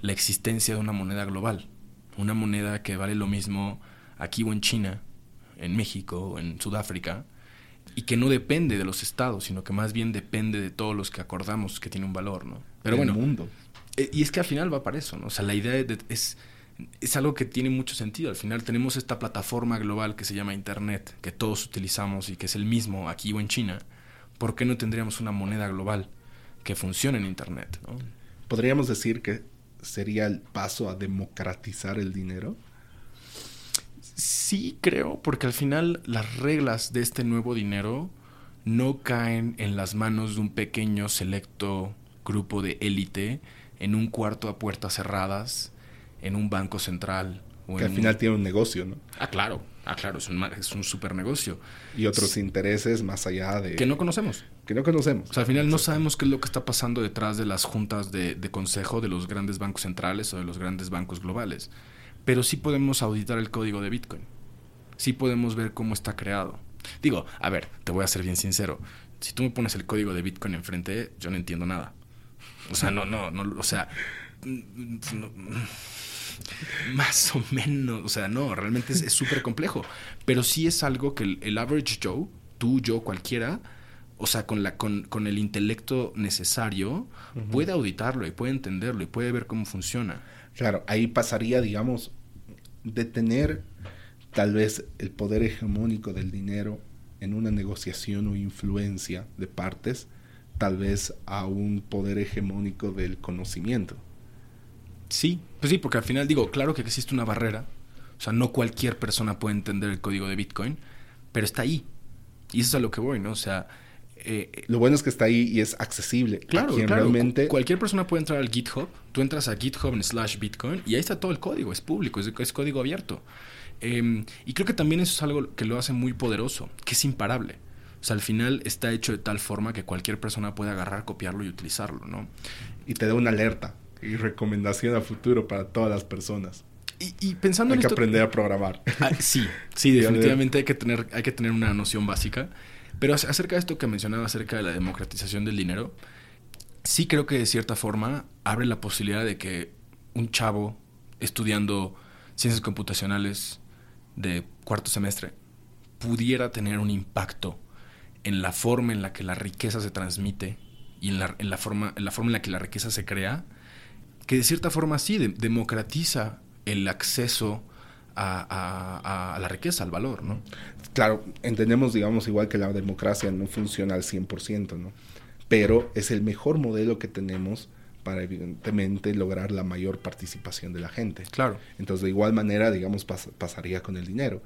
la existencia de una moneda global. Una moneda que vale lo mismo aquí o en China, en México, en Sudáfrica, y que no depende de los estados, sino que más bien depende de todos los que acordamos que tiene un valor, ¿no? Pero bueno, mundo. Eh, y es que al final va para eso, ¿no? O sea, la idea es, es algo que tiene mucho sentido. Al final tenemos esta plataforma global que se llama Internet, que todos utilizamos y que es el mismo aquí o en China. ¿Por qué no tendríamos una moneda global que funcione en Internet? ¿no? Podríamos decir que sería el paso a democratizar el dinero. Sí creo, porque al final las reglas de este nuevo dinero no caen en las manos de un pequeño selecto grupo de élite en un cuarto a puertas cerradas en un banco central. O que al final tiene un negocio, ¿no? Ah, claro, ah, claro, es un, es un super negocio. Y otros intereses más allá de... Que no conocemos. Que no conocemos. O sea, al final no sabemos qué es lo que está pasando detrás de las juntas de, de consejo de los grandes bancos centrales o de los grandes bancos globales. Pero sí podemos auditar el código de Bitcoin. Sí podemos ver cómo está creado. Digo, a ver, te voy a ser bien sincero. Si tú me pones el código de Bitcoin enfrente, yo no entiendo nada. O sea, no, no, no, o sea, más o menos, o sea, no, realmente es súper complejo. Pero sí es algo que el, average Joe, tú, yo, cualquiera, o sea, con, la, con, con el intelecto necesario, puede auditarlo y puede entenderlo y puede ver cómo funciona. Claro, ahí pasaría, digamos, de tener tal vez el poder hegemónico del dinero en una negociación o influencia de partes, tal vez a un poder hegemónico del conocimiento. Sí, pues sí, porque al final digo, claro que existe una barrera, o sea, no cualquier persona puede entender el código de Bitcoin, pero está ahí. Y eso es a lo que voy, ¿no? O sea... Eh, lo bueno es que está ahí y es accesible. Claro, realmente... Cualquier persona puede entrar al GitHub, tú entras a GitHub slash Bitcoin y ahí está todo el código, es público, es, es código abierto. Em, y creo que también eso es algo que lo hace muy poderoso, que es imparable. O sea, al final está hecho de tal forma que cualquier persona puede agarrar, copiarlo y utilizarlo, ¿no? Y te da una alerta y recomendación a futuro para todas las personas. Y, pensando hay que aprender a programar. Ah, sí, sí, <laughs> definitivamente hay que, tener, hay que tener una noción básica. Pero acerca de esto que mencionaba, acerca de la democratización del dinero, sí creo que de cierta forma abre la posibilidad de que un chavo estudiando ciencias computacionales de cuarto semestre pudiera tener un impacto en la forma en la que la riqueza se transmite y en la, en la, forma, en la forma en la que la riqueza se crea, que de cierta forma sí democratiza el acceso a, la riqueza, al valor, ¿no? Claro, entendemos, digamos, igual que la democracia no funciona al 100%, ¿no? Pero es el mejor modelo que tenemos para evidentemente lograr la mayor participación de la gente. Claro. Entonces, de igual manera, digamos, pasaría con el dinero,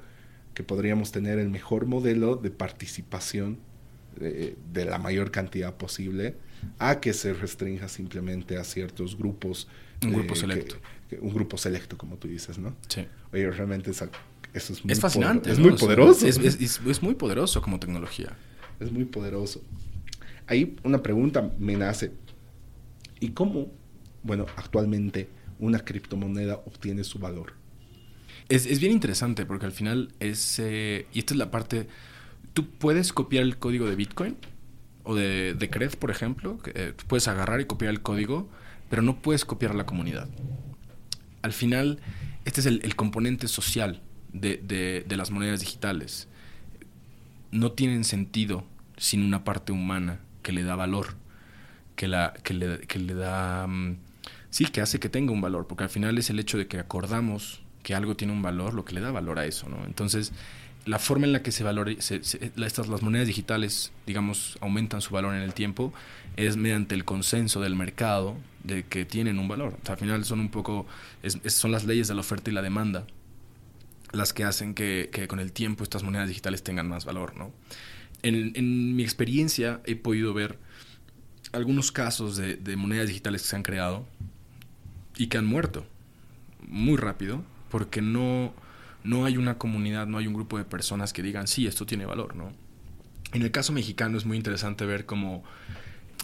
que podríamos tener el mejor modelo de participación de, la mayor cantidad posible a que se restrinja simplemente a ciertos grupos. Un grupo selecto. Un grupo selecto, como tú dices, ¿no? Sí. Oye, realmente eso es muy Es fascinante. Es muy poderoso. Es, es, muy poderoso como tecnología. Es muy poderoso. Ahí una pregunta me nace. ¿Y cómo, bueno, actualmente una criptomoneda obtiene su valor? Es, es bien interesante porque al final es, eh, y esta es la parte, tú puedes copiar el código de Bitcoin o de, de Cred, por ejemplo, eh, puedes agarrar y copiar el código, pero no puedes copiar la comunidad. Al final, este es el, componente social de, de, las monedas digitales. No tienen sentido sin una parte humana que le da valor que, la, que, le, que le da... Mm, sí, que hace que tenga un valor, porque al final es el hecho de que acordamos que algo tiene un valor lo que le da valor a eso, ¿no? Entonces, la forma en la que se valore, estas, las monedas digitales, digamos, aumentan su valor en el tiempo, es mediante el consenso del mercado de que tienen un valor. al final son un poco, son las leyes de la oferta y la demanda las que hacen que, que, con el tiempo estas monedas digitales tengan más valor, ¿no? En, en mi experiencia he podido ver algunos casos de, monedas digitales que se han creado y que han muerto muy rápido porque no, no hay una comunidad, no hay un grupo de personas que digan, sí, esto tiene valor, ¿no? En el caso mexicano es muy interesante ver cómo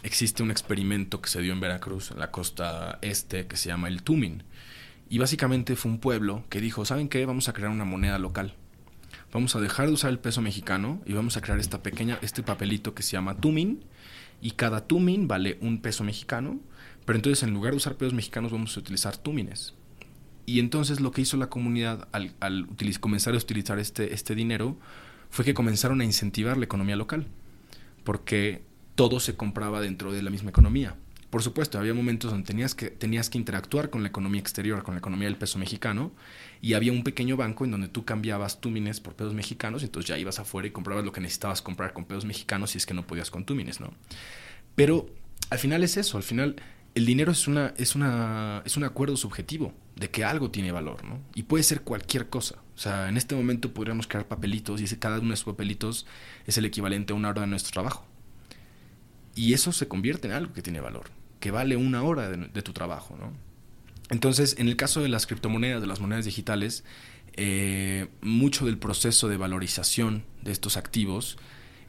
existe un experimento que se dio en Veracruz, en la costa este, que se llama el Tumin. Y básicamente fue un pueblo que dijo, ¿saben qué? Vamos a crear una moneda local. Vamos a dejar de usar el peso mexicano y vamos a crear esta pequeña, este papelito que se llama Tumin y cada tumin vale un peso mexicano, pero entonces en lugar de usar pesos mexicanos vamos a utilizar túmines. Y entonces lo que hizo la comunidad al, comenzar a utilizar este, este dinero fue que comenzaron a incentivar la economía local, porque todo se compraba dentro de la misma economía. Por supuesto, había momentos donde tenías que, tenías que interactuar con la economía exterior, con la economía del peso mexicano, y había un pequeño banco en donde tú cambiabas túmines por pesos mexicanos, y entonces ya ibas afuera y comprabas lo que necesitabas comprar con pesos mexicanos si es que no podías con túmines, ¿no? Pero al final es eso, al final el dinero es, una, es, una, es un acuerdo subjetivo de que algo tiene valor, ¿no? Y puede ser cualquier cosa. O sea, en este momento podríamos crear papelitos y cada uno de esos papelitos es el equivalente a una hora de nuestro trabajo. Y eso se convierte en algo que tiene valor que vale una hora de, tu trabajo, ¿no? Entonces, en el caso de las criptomonedas, de las monedas digitales, eh, mucho del proceso de valorización de estos activos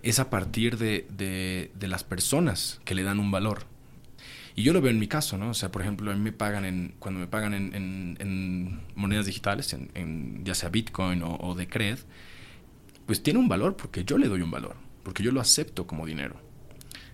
es a partir de, de, las personas que le dan un valor. Y yo lo veo en mi caso, ¿no? O sea, por ejemplo, a mí me pagan en, cuando me pagan en, en, monedas digitales, en, ya sea Bitcoin o, o Decred, pues tiene un valor porque yo le doy un valor, porque yo lo acepto como dinero.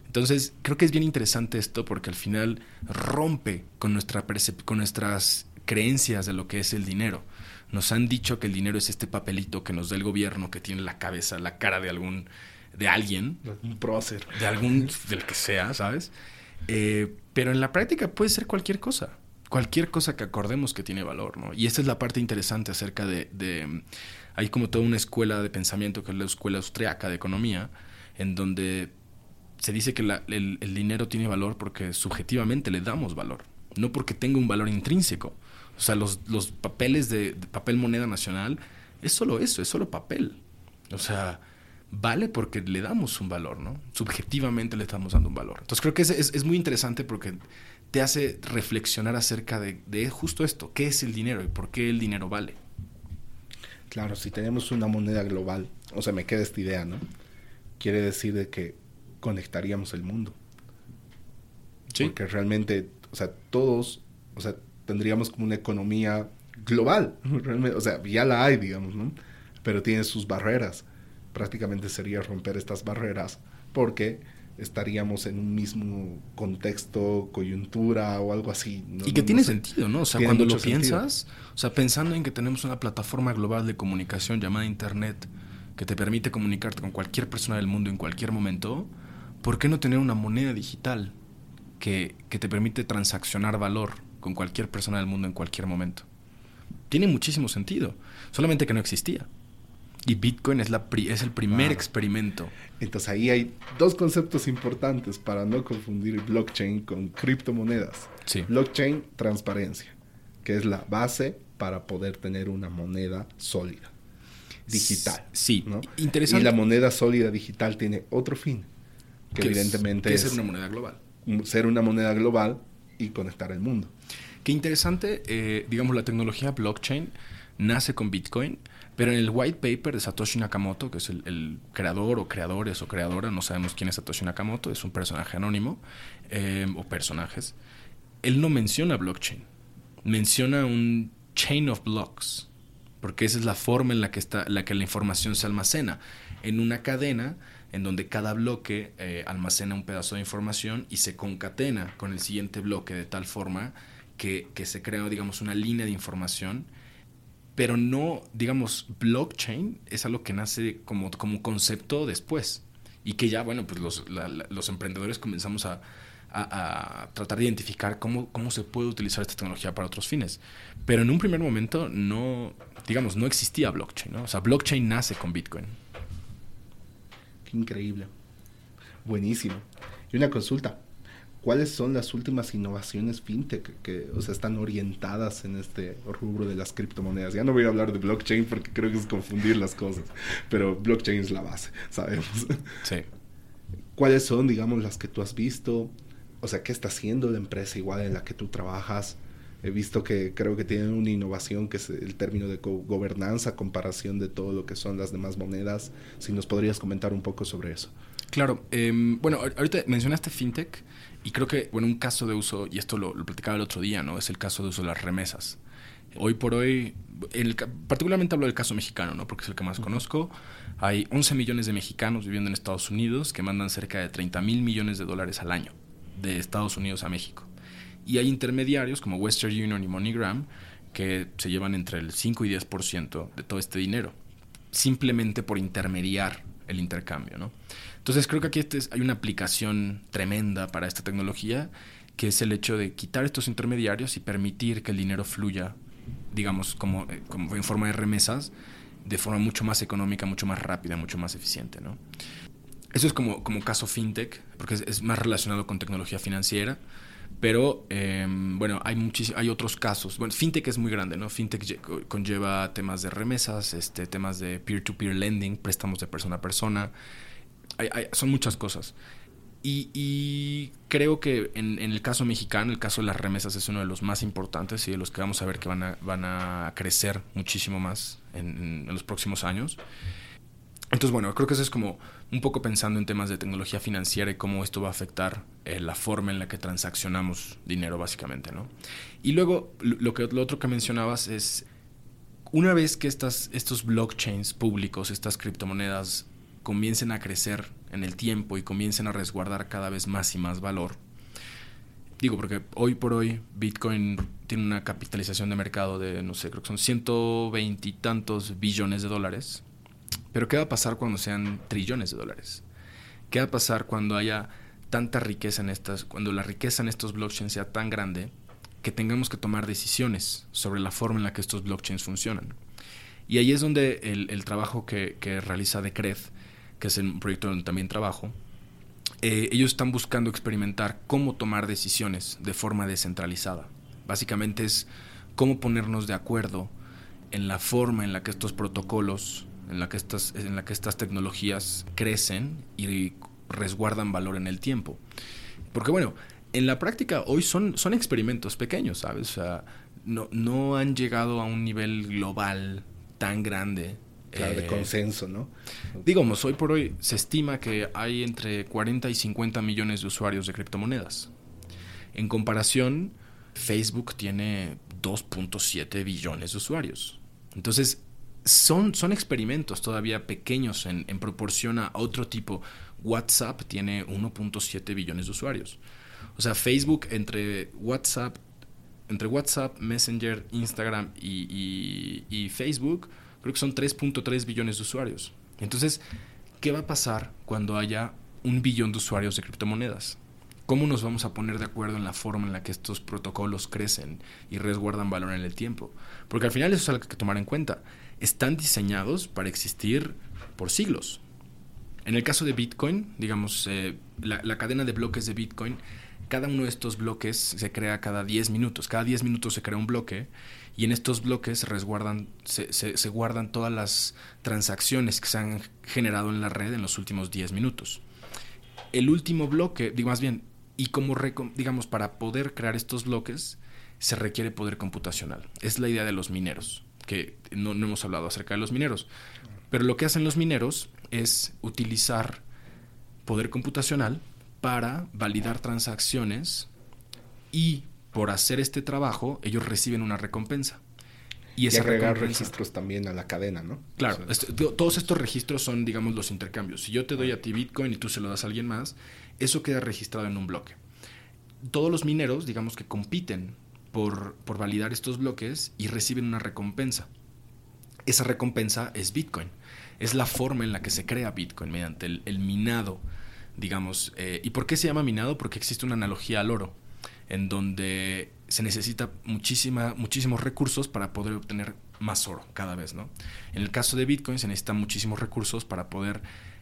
Entonces, creo que es bien interesante esto porque al final rompe con, nuestra con nuestras creencias de lo que es el dinero. Nos han dicho que el dinero es este papelito que nos da el gobierno que tiene la cabeza, la cara de algún de alguien, un prócer, de algún del que sea, ¿sabes? Eh, pero en la práctica puede ser cualquier cosa, cualquier cosa que acordemos que tiene valor, ¿no? Y esta es la parte interesante acerca de, hay como toda una escuela de pensamiento que es la escuela austriaca de economía, en donde se dice que el, dinero tiene valor porque subjetivamente le damos valor, no porque tenga un valor intrínseco. O sea, los, papeles de, papel moneda nacional es solo eso, es solo papel. O sea, vale porque le damos un valor, ¿no? Subjetivamente le estamos dando un valor. Entonces creo que es, es, muy interesante porque te hace reflexionar acerca de, de, justo esto, qué es el dinero y por qué el dinero vale. Claro, si tenemos una moneda global, o sea, me queda esta idea, ¿no? Quiere decir de que conectaríamos el mundo. Sí. Porque realmente, o sea, todos, o sea, tendríamos como una economía global, <laughs> realmente, o sea, ya la hay, digamos, ¿no? Pero tiene sus barreras. Prácticamente sería romper estas barreras porque estaríamos en un mismo contexto, coyuntura o algo así. y que tiene sentido, ¿no? O sea, cuando lo piensas, o sea, pensando en que tenemos una plataforma global de comunicación llamada Internet que te permite comunicarte con cualquier persona del mundo en cualquier momento, ¿por qué no tener una moneda digital que, te permite transaccionar valor con cualquier persona del mundo en cualquier momento? Tiene muchísimo sentido, solamente que no existía. Y Bitcoin es, la es el primer experimento. Entonces ahí hay dos conceptos importantes para no confundir blockchain con criptomonedas. Sí. Blockchain, transparencia, que es la base para poder tener una moneda sólida, digital. Sí, ¿no? interesante. Y la moneda sólida digital tiene otro fin, que evidentemente es, ser una moneda global. Ser una moneda global y conectar el mundo. Qué interesante, eh, digamos, la tecnología blockchain nace con Bitcoin, pero en el white paper de Satoshi Nakamoto, que es el, creador o creadores o creadora, no sabemos quién es Satoshi Nakamoto, es un personaje anónimo eh, o personajes, él no menciona blockchain, menciona un chain of blocks, porque esa es la forma en la que, está, la, que la información se almacena, en una cadena en donde cada bloque eh, almacena un pedazo de información y se concatena con el siguiente bloque de tal forma que, se crea, digamos, una línea de información, pero no, digamos, blockchain es algo que nace como, como concepto después y que ya, bueno, pues los, los emprendedores comenzamos a, a, tratar de identificar cómo, cómo se puede utilizar esta tecnología para otros fines. Pero en un primer momento no, digamos, no existía blockchain, ¿no? O sea, blockchain nace con Bitcoin increíble. Buenísimo. Y una consulta. ¿Cuáles son las últimas innovaciones fintech que o sea, están orientadas en este rubro de las criptomonedas? Ya no voy a hablar de blockchain porque creo que es confundir las cosas, pero blockchain es la base, sabemos. Sí. ¿Cuáles son, digamos, las que tú has visto? O sea, ¿qué está haciendo la empresa igual en la que tú trabajas? He visto que creo que tienen una innovación que es el término de gobernanza, comparación de todo lo que son las demás monedas. Si nos podrías comentar un poco sobre eso. Claro, em, bueno, ahorita mencionaste fintech y creo que, bueno, un caso de uso, y esto lo, platicaba el otro día, ¿no? Es el caso de uso de las remesas. Hoy por hoy, el, particularmente hablo del caso mexicano, ¿no? Porque es el que más conozco. Hay 11 millones de mexicanos viviendo en Estados Unidos que mandan cerca de 30 mil millones de dólares al año de Estados Unidos a México. Y hay intermediarios como Western Union y MoneyGram que se llevan entre el 5 y 10% de todo este dinero, simplemente por intermediar el intercambio. ¿no? Entonces creo que aquí este hay una aplicación tremenda para esta tecnología, que es el hecho de quitar estos intermediarios y permitir que el dinero fluya, digamos, como, eh, en forma de remesas, de forma mucho más económica, mucho más rápida, mucho más eficiente. Eso es como, caso fintech, porque es, más relacionado con tecnología financiera. Pero em, bueno, hay otros casos. Bueno, fintech es muy grande, ¿no? Fintech conlleva temas de remesas, este, temas de peer-to-peer lending, préstamos de persona a persona. Son muchas cosas. Y, creo que en, el caso mexicano, el caso de las remesas es uno de los más importantes y de los que vamos a ver que van a, van a crecer muchísimo más en, los próximos años. Entonces, bueno, creo que eso es como un poco pensando en temas de tecnología financiera y cómo esto va a afectar eh, la forma en la que transaccionamos dinero, básicamente, ¿no? Y luego, lo, que, lo otro que mencionabas es, una vez que estas, estos blockchains públicos, estas criptomonedas, comiencen a crecer en el tiempo y comiencen a resguardar cada vez más y más valor. Digo, porque hoy por hoy Bitcoin tiene una capitalización de mercado de, no sé, creo que son 120 y tantos billones de dólares. Pero ¿qué va a pasar cuando sean trillones de dólares? ¿Qué va a pasar cuando haya tanta riqueza en estas, cuando la riqueza en estos blockchains sea tan grande que tengamos que tomar decisiones sobre la forma en la que estos blockchains funcionan? Y ahí es donde el, trabajo que, que realiza Decred que es un proyecto donde también trabajo, eh, ellos están buscando experimentar cómo tomar decisiones de forma descentralizada. Básicamente es cómo ponernos de acuerdo en la forma en la que estos protocolos, en la que estas, en la que estas tecnologías crecen y resguardan valor en el tiempo. Porque bueno, en la práctica hoy son, son experimentos pequeños, ¿sabes? O no, no han llegado a un nivel global tan grande Claro, de eh, consenso, ¿no? Digamos, hoy por hoy se estima que hay entre 40 y 50 millones de usuarios de criptomonedas. En comparación, Facebook tiene 2.7 billones de usuarios. Entonces, son, son experimentos todavía pequeños en, en proporción a otro tipo. WhatsApp tiene 1.7 billones de usuarios. O sea, Facebook entre WhatsApp, entre WhatsApp, Messenger, Instagram y, y Facebook creo que son 3.3 billones de usuarios. Entonces, ¿qué va a pasar cuando haya un billón de usuarios de criptomonedas? ¿Cómo nos vamos a poner de acuerdo en la forma en la que estos protocolos crecen y resguardan valor en el tiempo? Porque al final eso es algo que hay que tomar en cuenta. Están diseñados para existir por siglos. En el caso de Bitcoin, digamos, eh, la, cadena de bloques de Bitcoin cada uno de estos bloques se crea cada 10 minutos. Cada 10 minutos se crea un bloque y en estos bloques resguardan, se, se, guardan todas las transacciones que se han generado en la red en los últimos 10 minutos. El último bloque, digo más bien, y como digamos, para poder crear estos bloques se requiere poder computacional. Es la idea de los mineros, que no hemos hablado acerca de los mineros. Pero lo que hacen los mineros es utilizar poder computacional para validar transacciones y por hacer este trabajo ellos reciben una recompensa. Y, esa agregar registros también a la cadena, ¿no? Claro, este, todos estos registros son, digamos, los intercambios. Si yo te doy a ti Bitcoin y tú se lo das a alguien más, eso queda registrado en un bloque. Todos los mineros, digamos, que compiten por, por validar estos bloques y reciben una recompensa. Esa recompensa es Bitcoin. Es la forma en la que se crea Bitcoin, mediante el minado digamos. Eh, ¿Y por qué se llama minado? Porque existe una analogía al oro, en donde se necesita muchísima, muchísimos recursos para poder obtener más oro cada vez, ¿no? En el caso de Bitcoin se necesitan muchísimos recursos para poder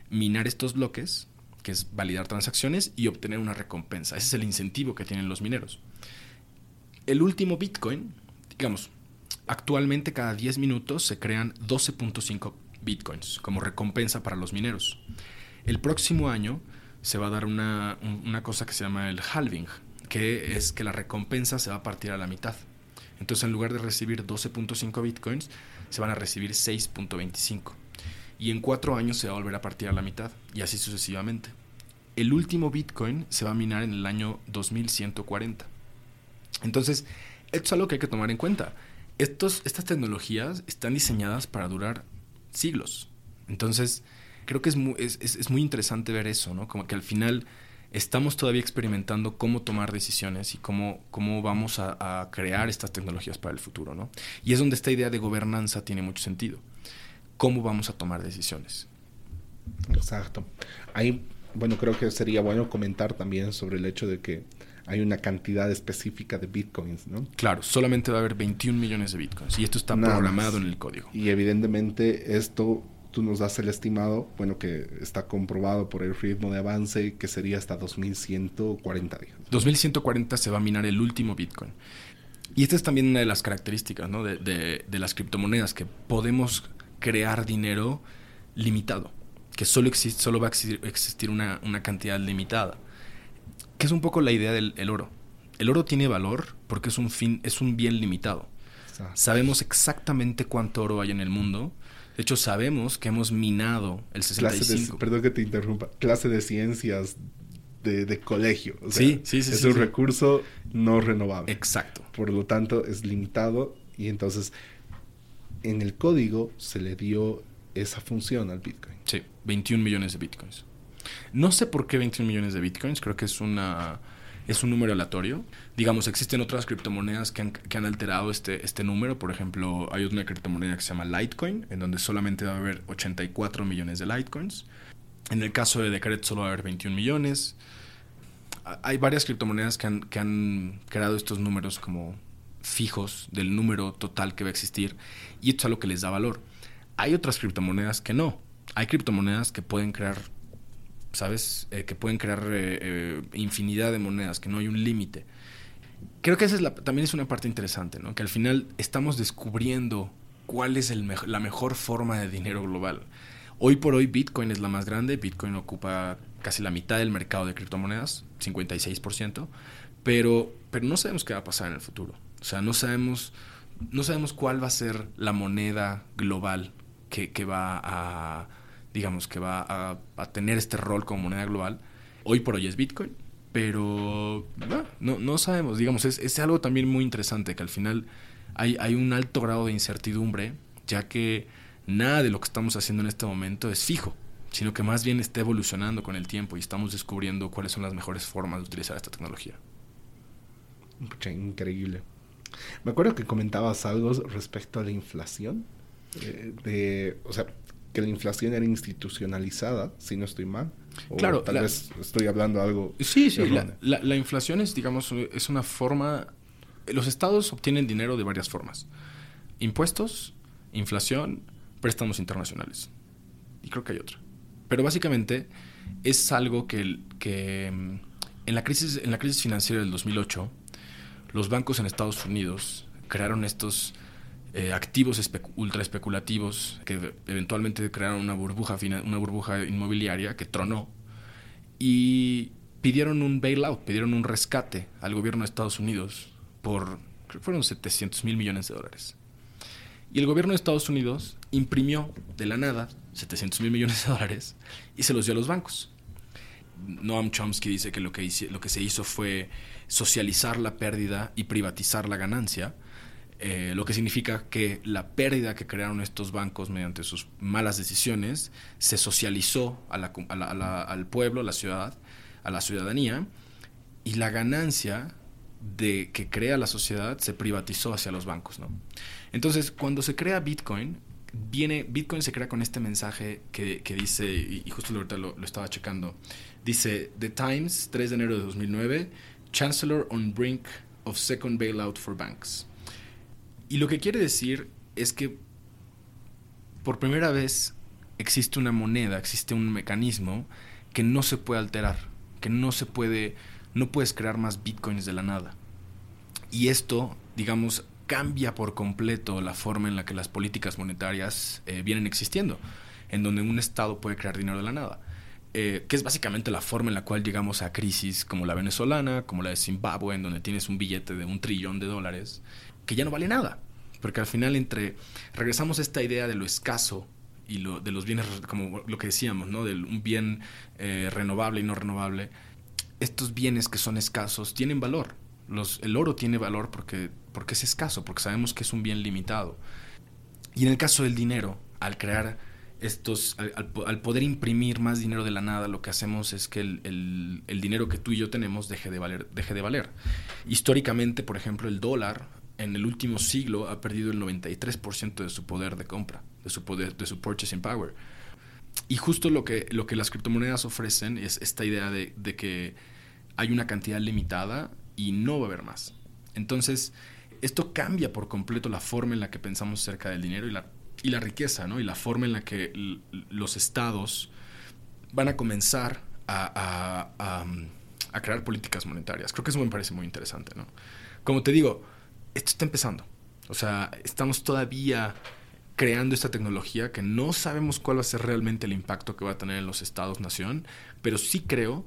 minar estos bloques, que es validar transacciones y obtener una recompensa. Ese es el incentivo que tienen los mineros. El último Bitcoin, digamos, actualmente cada 10 minutos se crean 12.5 Bitcoins como recompensa para los mineros. El próximo año se va a dar una, cosa que se llama el halving, que es que la recompensa se va a partir a la mitad. Entonces, en lugar de recibir 12.5 bitcoins, se van a recibir 6.25. Y en cuatro años se va a volver a partir a la mitad, y así sucesivamente. El último bitcoin se va a minar en el año 2140. Entonces, esto es algo que hay que tomar en cuenta. Estos, estas tecnologías están diseñadas para durar siglos. Entonces, creo que es muy, es, muy interesante ver eso, ¿no? Como que al final estamos todavía experimentando cómo tomar decisiones y cómo, cómo vamos a, crear estas tecnologías para el futuro, ¿no? Y es donde esta idea de gobernanza tiene mucho sentido. ¿Cómo vamos a tomar decisiones? Exacto. Ahí, bueno, creo que sería bueno comentar también sobre el hecho de que hay una cantidad específica de bitcoins, ¿no? Claro, solamente va a haber 21 millones de bitcoins y esto está programado en el código. Y evidentemente esto tú nos das el estimado, bueno, que está comprobado por el ritmo de avance, que sería hasta 2140 días. 2140 se va a minar el último Bitcoin. Y esta es también una de las características ¿no? de, de, las criptomonedas, que podemos crear dinero limitado, que solo, existe, solo va a existir, una, una, cantidad limitada. que es un poco la idea del oro. El oro tiene valor porque es un fin, es un bien limitado. Sabemos exactamente cuánto oro hay en el mundo. De hecho, sabemos que hemos minado el 65. perdón que te interrumpa. Clase de ciencias de, colegio. sí, sí, sí. Es un recurso no renovable. Exacto. Por lo tanto, es limitado y entonces en el código se le dio esa función al Bitcoin. Sí, 21 millones de Bitcoins. No sé por qué 21 millones de Bitcoins, creo que es una es un número aleatorio. Digamos, existen otras criptomonedas que han, que han, alterado este, este número. Por ejemplo, hay una criptomoneda que se llama Litecoin, en donde solamente va a haber 84 millones de Litecoins. En el caso de Decret solo va a haber 21 millones. Hay varias criptomonedas que han, que han creado estos números como fijos del número total que va a existir y esto es algo que les da valor. Hay otras criptomonedas que no. Hay criptomonedas que pueden crear ¿sabes? Eh, que pueden crear eh, eh, infinidad de monedas, que no hay un límite. Creo que esa es también es una parte interesante, ¿no? Que al final estamos descubriendo cuál es el la mejor forma de dinero global. Hoy por hoy Bitcoin es la más grande, Bitcoin ocupa casi la mitad del mercado de criptomonedas, 56%, pero, pero no sabemos qué va a pasar en el futuro. O sea, no sabemos, no sabemos cuál va a ser la moneda global que, que va a digamos, que va a, tener este rol como moneda global. Hoy por hoy es Bitcoin, pero no, no sabemos, digamos, es, es, algo también muy interesante, que al final hay, hay un alto grado de incertidumbre, ya que nada de lo que estamos haciendo en este momento es fijo, sino que más bien está evolucionando con el tiempo y estamos descubriendo cuáles son las mejores formas de utilizar esta tecnología. increíble. Me acuerdo que comentabas algo respecto a la inflación. Eh, de, o sea, que la inflación era institucionalizada, si no estoy mal. claro. Tal vez estoy hablando algo. Sí, sí. La, inflación es, digamos, es una forma. Los estados obtienen dinero de varias formas: impuestos, inflación, préstamos internacionales. Y creo que hay otra. Pero básicamente es algo que, que mm, en, la crisis, en la crisis financiera del 2008, los bancos en Estados Unidos crearon estos eh, activos ultra especulativos que eventualmente crearon una burbuja, una burbuja inmobiliaria que tronó y pidieron un bailout, pidieron un rescate al gobierno de Estados Unidos por, fueron 700 mil millones de dólares. Y el gobierno de Estados Unidos imprimió de la nada 700 mil millones de dólares y se los dio a los bancos. Noam Chomsky dice que lo que, lo que se hizo fue socializar la pérdida y privatizar la ganancia eh, lo que significa que la pérdida que crearon estos bancos mediante sus malas decisiones se socializó al pueblo, a la ciudad, a la ciudadanía, y la ganancia de que crea la sociedad se privatizó hacia los bancos. Entonces, cuando se crea Bitcoin, viene, Bitcoin se crea con este mensaje que, dice, y, justo ahorita lo, lo estaba checando, dice, The Times, 3 de enero de 2009, Chancellor on brink of second bailout for banks. Y lo que quiere decir es que por primera vez existe una moneda, existe un mecanismo que no se puede alterar, que no se puede, no puedes crear más bitcoins de la nada. Y esto, digamos, cambia por completo la forma en la que las políticas monetarias eh, vienen existiendo, en donde un Estado puede crear dinero de la nada. Eh, que es básicamente la forma en la cual llegamos a crisis como la venezolana, como la de Zimbabue, en donde tienes un billete de un trillón de dólares que ya no vale nada. Porque al final entre regresamos a esta idea de lo escaso y lo, de los bienes, como lo que decíamos, ¿no? De un bien eh, renovable y no renovable. Estos bienes que son escasos tienen valor. Los, el oro tiene valor porque, porque es escaso, porque sabemos que es un bien limitado. Y en el caso del dinero, al crear estos, al, poder imprimir más dinero de la nada, lo que hacemos es que el, el, dinero que tú y yo tenemos deje de valer, deje de valer. Históricamente, por ejemplo, el dólar en el último siglo ha perdido el 93% de su poder de compra, de su poder, de su purchasing power. Y justo lo que, lo que las criptomonedas ofrecen es esta idea de, que hay una cantidad limitada y no va a haber más. Entonces, esto cambia por completo la forma en la que pensamos acerca del dinero y la, y la riqueza, ¿no? Y la forma en la que los estados van a comenzar a, a, a, crear políticas monetarias. Creo que eso me parece muy interesante, ¿no? Como te digo, esto está empezando. O sea, estamos todavía creando esta tecnología que no sabemos cuál va a ser realmente el impacto que va a tener en los estados-nación, pero sí creo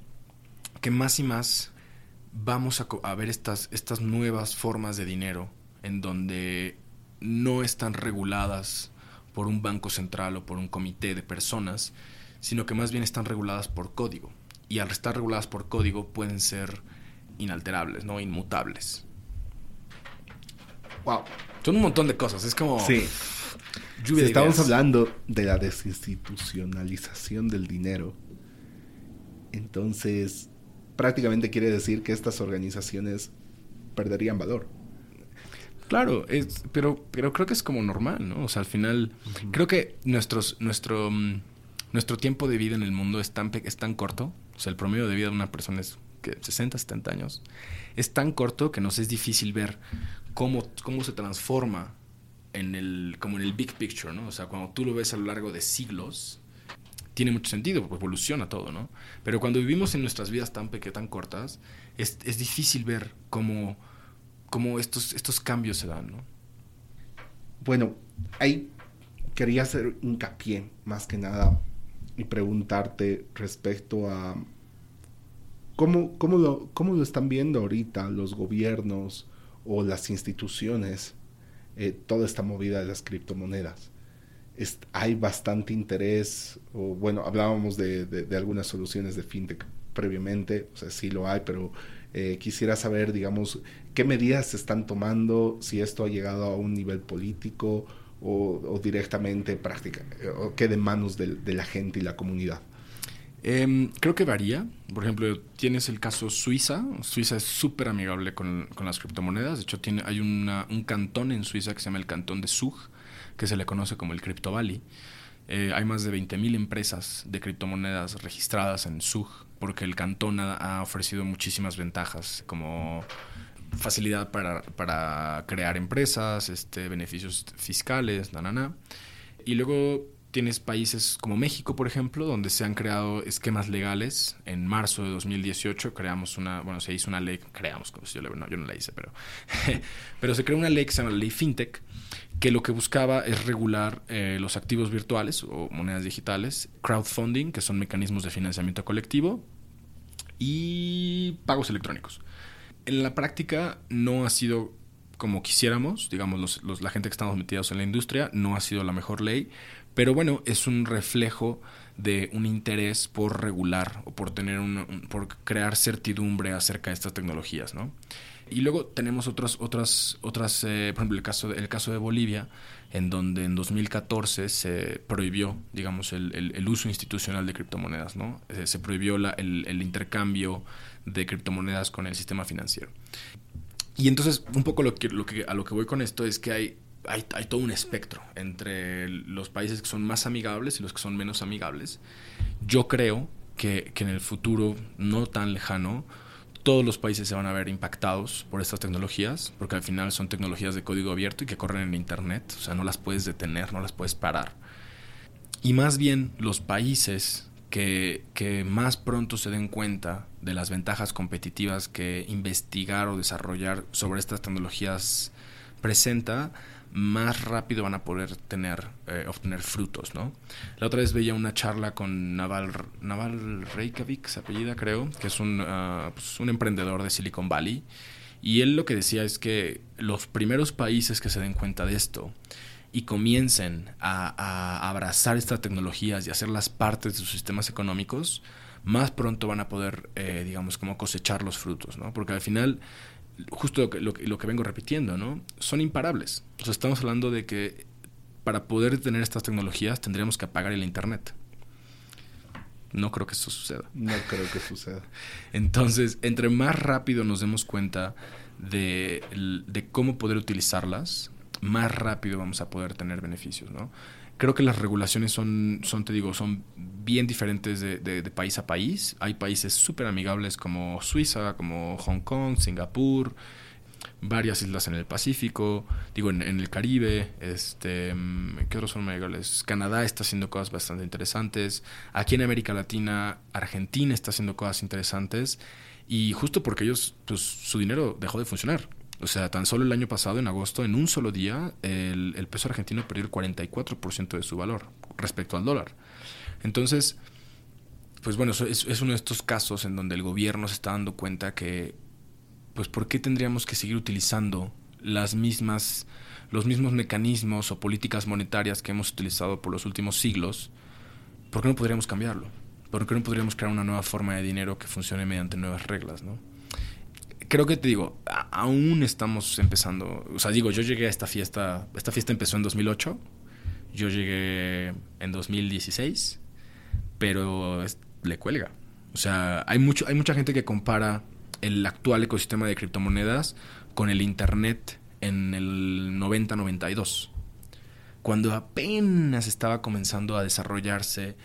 que más y más vamos a, ver estas, estas nuevas formas de dinero en donde no están reguladas por un banco central o por un comité de personas, sino que más bien están reguladas por código. Y al estar reguladas por código pueden ser inalterables, ¿no? Inmutables. Wow. Son un montón de cosas. Es como. Sí. si estamos hablando de la desinstitucionalización del dinero, entonces prácticamente quiere decir que estas organizaciones perderían valor. Claro, es, pero, pero creo que es como normal, ¿no? O sea, al final, creo que nuestros, nuestro, mm, nuestro tiempo de vida en el mundo es tan, es tan corto, o sea, el promedio de vida de una persona es que 60, 70 años, es tan corto que nos es difícil ver cómo, cómo se transforma en el, como en el big picture, ¿no? O sea, cuando tú lo ves a lo largo de siglos, tiene mucho sentido, porque evoluciona todo, ¿no? Pero cuando vivimos en nuestras vidas tan pequeñas, tan cortas, es, es difícil ver cómo, cómo estos, estos cambios se dan, ¿no? Bueno, ahí quería hacer hincapié, más que nada, y preguntarte respecto a cómo, cómo, lo, cómo lo están viendo ahorita los gobiernos o las instituciones eh, toda esta movida de las criptomonedas. hay bastante interés, o bueno, hablábamos de, de, algunas soluciones de fintech previamente, o sea, sí lo hay, pero eh, quisiera saber, digamos, qué medidas se están tomando, si esto ha llegado a un nivel político o, directamente práctica, eh, o quede en manos de, la gente y la comunidad. Em, creo que varía. Por ejemplo, tienes el caso Suiza. Suiza es súper amigable con, las criptomonedas. De hecho, tiene, hay un cantón en Suiza que se llama el cantón de Zug, que se le conoce como el Crypto Valley. Eh, hay más de 20.000 empresas de criptomonedas registradas en Zug, porque el cantón ha, ofrecido muchísimas ventajas, como facilidad para, crear empresas, este, beneficios fiscales, na, Y luego tienes países como México, por ejemplo, donde se han creado esquemas legales. En marzo de 2018 creamos una, bueno, se hizo una ley, creamos, como si yo, no, yo no la hice, pero, <laughs> pero se creó una ley que se llama la ley FinTech, que lo que buscaba es regular eh, los activos virtuales o monedas digitales, crowdfunding, que son mecanismos de financiamiento colectivo, y pagos electrónicos. En la práctica no ha sido como quisiéramos, digamos, los, la gente que estamos metidos en la industria, no ha sido la mejor ley, pero bueno, es un reflejo de un interés por regular o por tener un, por crear certidumbre acerca de estas tecnologías, ¿no? Y luego tenemos otras, otras, otras, eh, por ejemplo, el caso, de, caso de Bolivia, en donde en 2014 se prohibió, digamos, el, el, uso institucional de criptomonedas, ¿no? Eh, se prohibió la, el, el, intercambio de criptomonedas con el sistema financiero. Y entonces, un poco lo que, lo que, a lo que voy con esto es que hay hay, todo un espectro entre los países que son más amigables y los que son menos amigables. Yo creo que, en el futuro no tan lejano todos los países se van a ver impactados por estas tecnologías, porque al final son tecnologías de código abierto y que corren en Internet, o sea, no las puedes detener, no las puedes parar. Y más bien los países que, que, más pronto se den cuenta de las ventajas competitivas que investigar o desarrollar sobre estas tecnologías presenta, más rápido van a poder tener, eh, obtener frutos, ¿no? La otra vez veía una charla con Naval, Naval Reykjavik, creo, que es un, ah, pues, un emprendedor de Silicon Valley, y él lo que decía es que los primeros países que se den cuenta de esto y comiencen a, abrazar estas tecnologías y hacerlas partes de sus sistemas económicos, más pronto van a poder, eh, digamos, como cosechar los frutos, ¿no? Porque al final justo lo que, lo, que vengo repitiendo, ¿no? Son imparables. O sea, estamos hablando de que para poder tener estas tecnologías tendríamos que apagar el Internet. No creo que eso suceda. No creo que suceda. <laughs> Entonces, entre más rápido nos demos cuenta de, de, cómo poder utilizarlas, más rápido vamos a poder tener beneficios, ¿no? Creo que las regulaciones son, son te digo, son bien diferentes de, país a país. Hay países súper amigables como Suiza, como Hong Kong, Singapur, varias islas en el Pacífico, digo, en, el Caribe, este, ¿qué otros son amigables? Canadá está haciendo cosas bastante interesantes. Aquí en América Latina, Argentina está haciendo cosas interesantes. Y justo porque ellos, pues su dinero dejó de funcionar. O sea, tan solo el año pasado, en agosto, en un solo día, el, peso argentino perdió el 44% de su valor respecto al dólar. Entonces, pues bueno, es, es, uno de estos casos en donde el gobierno se está dando cuenta que pues ¿por qué tendríamos que seguir utilizando las mismas, los mismos mecanismos o políticas monetarias que hemos utilizado por los últimos siglos? ¿Por qué no podríamos cambiarlo? ¿Por qué no podríamos crear una nueva forma de dinero que funcione mediante nuevas reglas, no? Creo que te digo, aún estamos empezando. O sea, digo, yo llegué a esta fiesta. Esta fiesta empezó en 2008. Yo llegué en 2016. Pero le cuelga. O sea, hay, mucho, hay mucha gente que compara el actual ecosistema de criptomonedas con el Internet en el 90-92, cuando apenas estaba comenzando a desarrollarse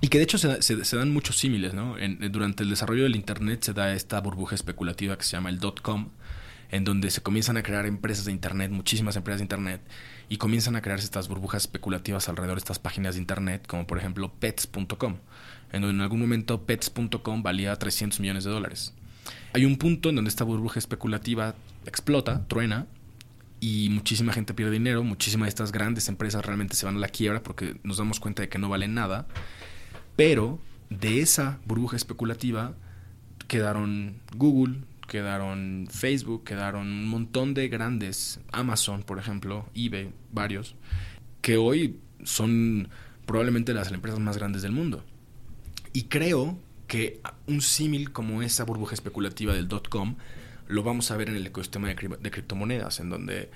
y que de hecho se, dan muchos símiles, ¿no? durante el desarrollo del Internet se da esta burbuja especulativa que se llama el dot-com, en donde se comienzan a crear empresas de Internet, muchísimas empresas de Internet, y comienzan a crearse estas burbujas especulativas alrededor de estas páginas de Internet, como por ejemplo pets.com, en donde en algún momento pets.com valía 300 millones de dólares. Hay un punto en donde esta burbuja especulativa explota, truena, y muchísima gente pierde dinero, muchísimas de estas grandes empresas realmente se van a la quiebra porque nos damos cuenta de que no valen nada, pero de esa burbuja especulativa quedaron Google, quedaron Facebook, quedaron un montón de grandes, Amazon por ejemplo, eBay, varios, que hoy son probablemente las empresas más grandes del mundo. Y creo que un símil como esa burbuja especulativa del dot-com lo vamos a ver en el ecosistema de, criptomonedas, en donde,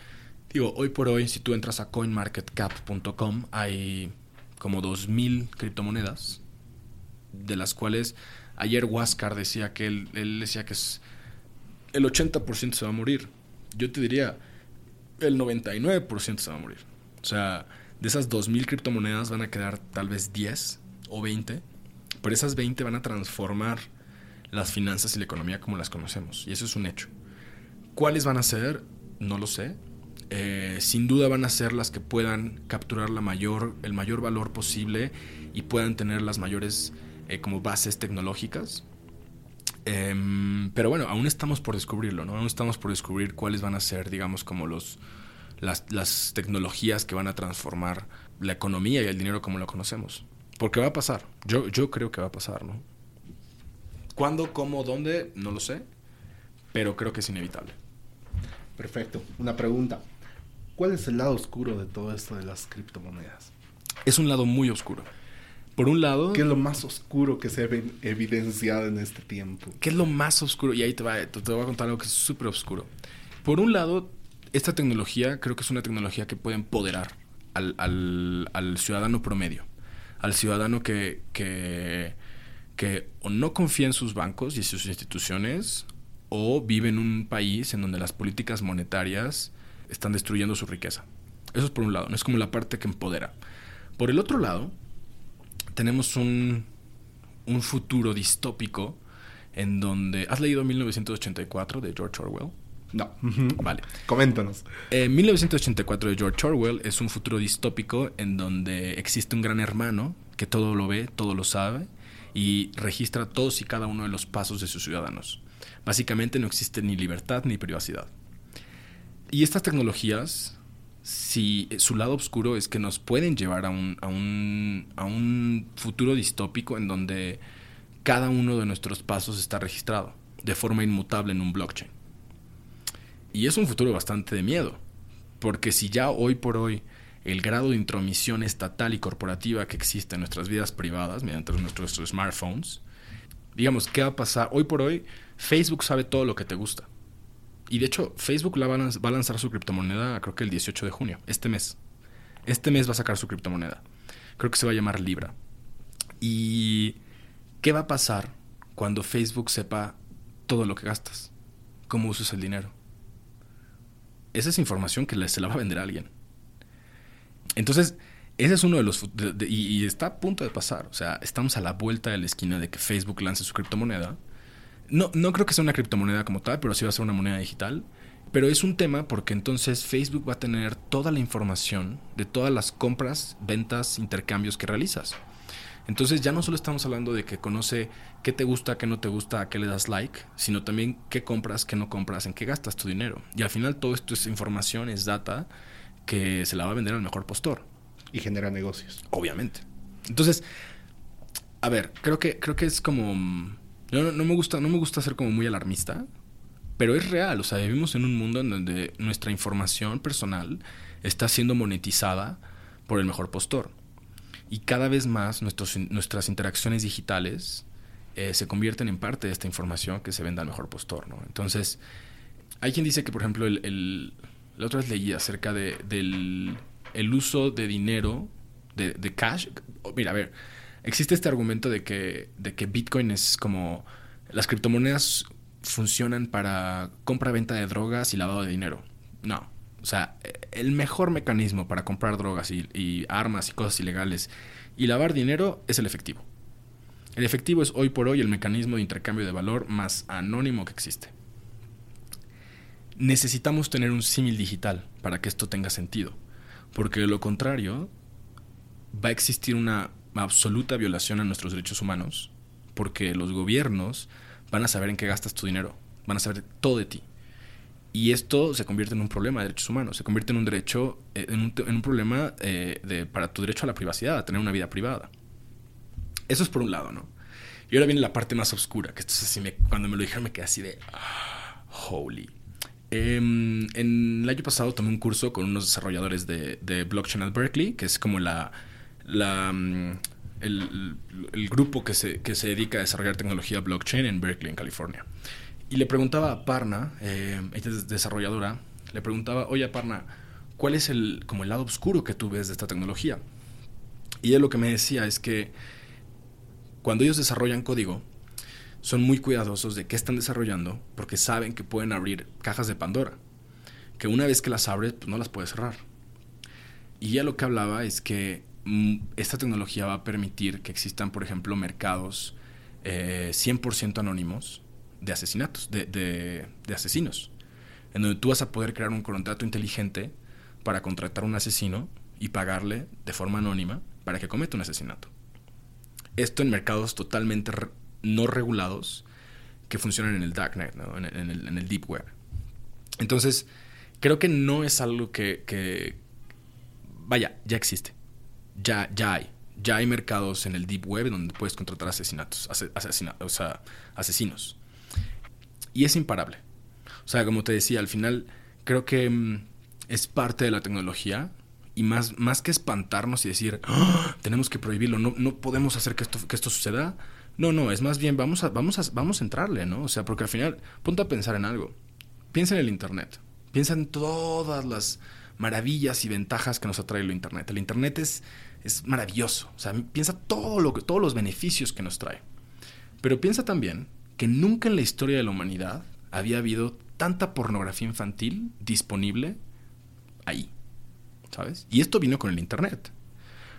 digo, hoy por hoy, si tú entras a coinmarketcap.com, hay como 2.000 criptomonedas, de las cuales ayer Huáscar decía que él, él decía que es, el 80% se va a morir. Yo te diría, el 99% se va a morir. O sea, de esas 2.000 criptomonedas van a quedar tal vez 10 o 20 pero esas 20 van a transformar las finanzas y la economía como las conocemos. Y eso es un hecho. ¿Cuáles van a ser? No lo sé. Eh, sin duda van a ser las que puedan capturar la mayor, el mayor valor posible y puedan tener las mayores eh, como bases tecnológicas. Em, pero bueno, aún estamos por descubrirlo, ¿no? Aún estamos por descubrir cuáles van a ser, digamos, como los, las, las tecnologías que van a transformar la economía y el dinero como lo conocemos. Porque va a pasar. Yo, yo creo que va a pasar, ¿no? ¿Cuándo, cómo, dónde? No lo sé. Pero creo que es inevitable. Perfecto. Una pregunta. ¿Cuál es el lado oscuro de todo esto de las criptomonedas? Es un lado muy oscuro. Por un lado... ¿Qué es lo más oscuro que se ha evidenciado en este tiempo? ¿Qué es lo más oscuro? Y ahí te, va, te voy a contar algo que es súper oscuro. Por un lado, esta tecnología creo que es una tecnología que puede empoderar al, al, al ciudadano promedio al ciudadano que, que, que o no confía en sus bancos y sus instituciones o vive en un país en donde las políticas monetarias están destruyendo su riqueza. Eso es por un lado, no es como la parte que empodera. Por el otro lado, tenemos un, un futuro distópico en donde... ¿Has leído 1984 de George Orwell? No. Vale. Coméntanos. 1984 de George Orwell es un futuro distópico en donde existe un gran hermano que todo lo ve, todo lo sabe y registra todos y cada uno de los pasos de sus ciudadanos. Básicamente no existe ni libertad ni privacidad. Y estas tecnologías, si su lado oscuro es que nos pueden llevar a un, a un, a un futuro distópico en donde cada uno de nuestros pasos está registrado de forma inmutable en un blockchain. Y es un futuro bastante de miedo, porque si ya hoy por hoy el grado de intromisión estatal y corporativa que existe en nuestras vidas privadas mediante nuestros smartphones, digamos, ¿qué va a pasar? Hoy por hoy, Facebook sabe todo lo que te gusta. Y de hecho, Facebook la va, a lanzar su criptomoneda, creo que el 18 de junio, este mes. Este mes va a sacar su criptomoneda. Creo que se va a llamar Libra. ¿Y qué va a pasar cuando Facebook sepa todo lo que gastas? ¿Cómo usas el dinero? esa es información que se la va a vender a alguien. Entonces, ese es uno de los... y, está a punto de pasar. O sea, estamos a la vuelta de la esquina de que Facebook lance su criptomoneda. No, no creo que sea una criptomoneda como tal, pero sí va a ser una moneda digital. Pero es un tema porque entonces Facebook va a tener toda la información de todas las compras, ventas, intercambios que realizas. Entonces ya no solo estamos hablando de que conoce qué te gusta, qué no te gusta, a qué le das like, sino también qué compras, qué no compras, en qué gastas tu dinero. Y al final todo esto es información, es data que se la va a vender al mejor postor. Y genera negocios. Obviamente. Entonces, a ver, creo que, creo que es como... No, no, me gusta, no me gusta ser como muy alarmista, Pero es real, o sea, vivimos en un mundo en donde nuestra información personal está siendo monetizada por el mejor postor. Y cada vez más nuestros, nuestras interacciones digitales eh, se convierten en parte de esta información que se vende al mejor postor, ¿no? Entonces, hay quien dice que, por ejemplo, el, la otra vez leí acerca de, del el uso de dinero, de, de cash. Mira, a ver, existe este argumento de que, de que Bitcoin es como las criptomonedas funcionan para compra-venta de drogas y lavado de dinero. No. O sea, el mejor mecanismo para comprar drogas y, armas y cosas ilegales y lavar dinero es el efectivo. El efectivo es hoy por hoy el mecanismo de intercambio de valor más anónimo que existe. Necesitamos tener un símil digital para que esto tenga sentido, porque de lo contrario va a existir una absoluta violación a nuestros derechos humanos, porque los gobiernos van a saber en qué gastas tu dinero, van a saber todo de ti. Y esto se convierte en un problema de derechos humanos, se convierte en un derecho, eh, en un, problema eh, para tu derecho a la privacidad, a tener una vida privada. Eso es por un lado, ¿no? Y ahora viene la parte más oscura, que esto es así, me, cuando me lo dijeron me quedé así de, holy. Em, en el año pasado tomé un curso con unos desarrolladores de, de blockchain at Berkeley, que es como la, la, mm, el, grupo que se, que se dedica a desarrollar tecnología blockchain en Berkeley, en California. Y le preguntaba a Parna, eh, es desarrolladora, le preguntaba, oye Parna, ¿cuál es el, como el lado oscuro que tú ves de esta tecnología? Y ella lo que me decía es que cuando ellos desarrollan código, son muy cuidadosos de qué están desarrollando porque saben que pueden abrir cajas de Pandora, que una vez que las abres, pues no las puedes cerrar. Y ella lo que hablaba es que esta tecnología va a permitir que existan, por ejemplo, mercados 100% eh, anónimos de asesinatos, de, asesinos, en donde tú vas a poder crear un contrato inteligente para contratar a un asesino y pagarle de forma anónima para que cometa un asesinato. Esto en mercados totalmente no regulados que funcionan en el darknet, en, el, deep web. Entonces, creo que no es algo que, vaya, ya existe ya, ya hay. Ya hay mercados en el deep web donde puedes contratar asesinatos, o sea, asesinos. Y es imparable. O sea, como te decía, al final creo que mm, es parte de la tecnología y más, más que espantarnos y decir, ¡Ah! tenemos que prohibirlo, no, no podemos hacer que esto, que esto suceda. No, no, es más bien vamos a, vamos, a, vamos a entrarle, ¿no? O sea, porque al final, ponte a pensar en algo. Piensa en el Internet. Piensa en todas las maravillas y ventajas que nos atrae el Internet. El Internet es es maravilloso. O sea, piensa todo lo que, todos los beneficios que nos trae. Pero piensa también que nunca en la historia de la humanidad había habido tanta pornografía infantil disponible ahí. ¿Sabes? Y esto vino con el Internet.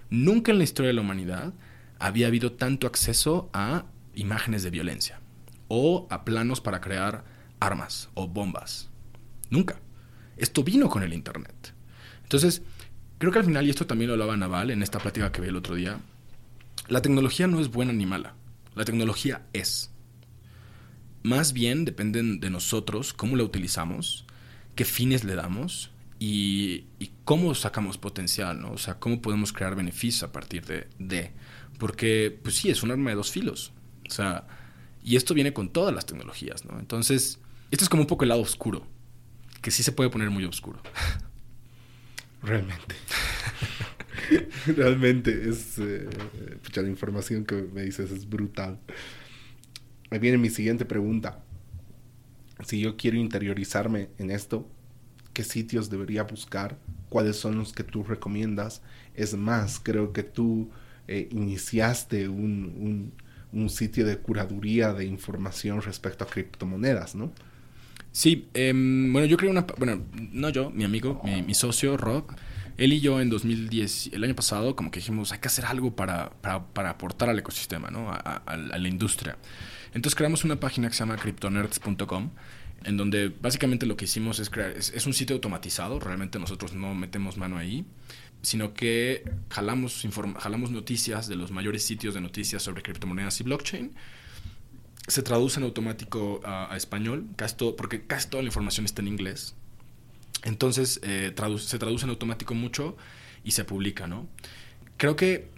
Nunca en la historia de la humanidad había habido tanto acceso a imágenes de violencia o a planos para crear armas o bombas. Nunca. Esto vino con el Internet. Entonces, Creo que al final, y esto también lo hablaba Naval en esta plática que vi el otro día, la tecnología no es buena ni mala. La tecnología es. Más bien dependen de nosotros cómo la utilizamos, qué fines le damos y, cómo sacamos potencial, ¿no? O sea, cómo podemos crear beneficio a partir de, de. Porque, pues sí, es un arma de dos filos. O sea, y esto viene con todas las tecnologías, ¿no? Entonces, esto es como un poco el lado oscuro, que sí se puede poner muy oscuro. <laughs> Realmente. <laughs> Realmente es... Eh, la información que me dices es brutal. Ahí viene mi siguiente pregunta. Si yo quiero interiorizarme en esto, ¿qué sitios debería buscar? ¿Cuáles son los que tú recomiendas? Es más, creo que tú eh, iniciaste un, un, sitio de curaduría de información respecto a criptomonedas, ¿no? Sí, em, bueno, yo creo una... Bueno, no yo, mi amigo, mi, socio, Rob, él y yo en 2010, el año pasado, como que dijimos, hay que hacer algo para, para, aportar al ecosistema, ¿no? A, la industria. Entonces creamos una página que se llama cryptonerds.com, en donde básicamente lo que hicimos es crear, es, un sitio automatizado, realmente nosotros no metemos mano ahí, sino que jalamos, jalamos noticias de los mayores sitios de noticias sobre criptomonedas y blockchain se traduce en automático a, español, casi porque casi toda la información está en inglés. Entonces eh, se traduce en automático mucho y se publica, ¿no? Creo que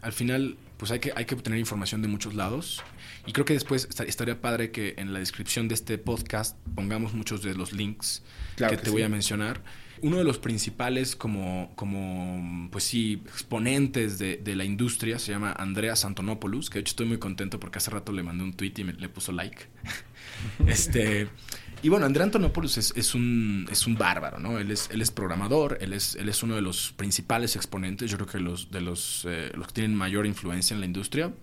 al final, pues hay que, hay que obtener información de muchos lados. Y creo que después estaría padre que en la descripción de este podcast pongamos muchos de los links que, te voy a mencionar. Uno de los principales como, como pues sí, exponentes de, la industria se llama Andreas Antonopoulos, que de hecho estoy muy contento porque hace rato le mandé un tweet y le puso like. <laughs> este... Y bueno, Andrea Antonopoulos es, es, un, es un bárbaro, ¿no? Él es, él es programador, él es, él es uno de los principales exponentes, yo creo que los, de los, eh, los que tienen mayor influencia en la industria.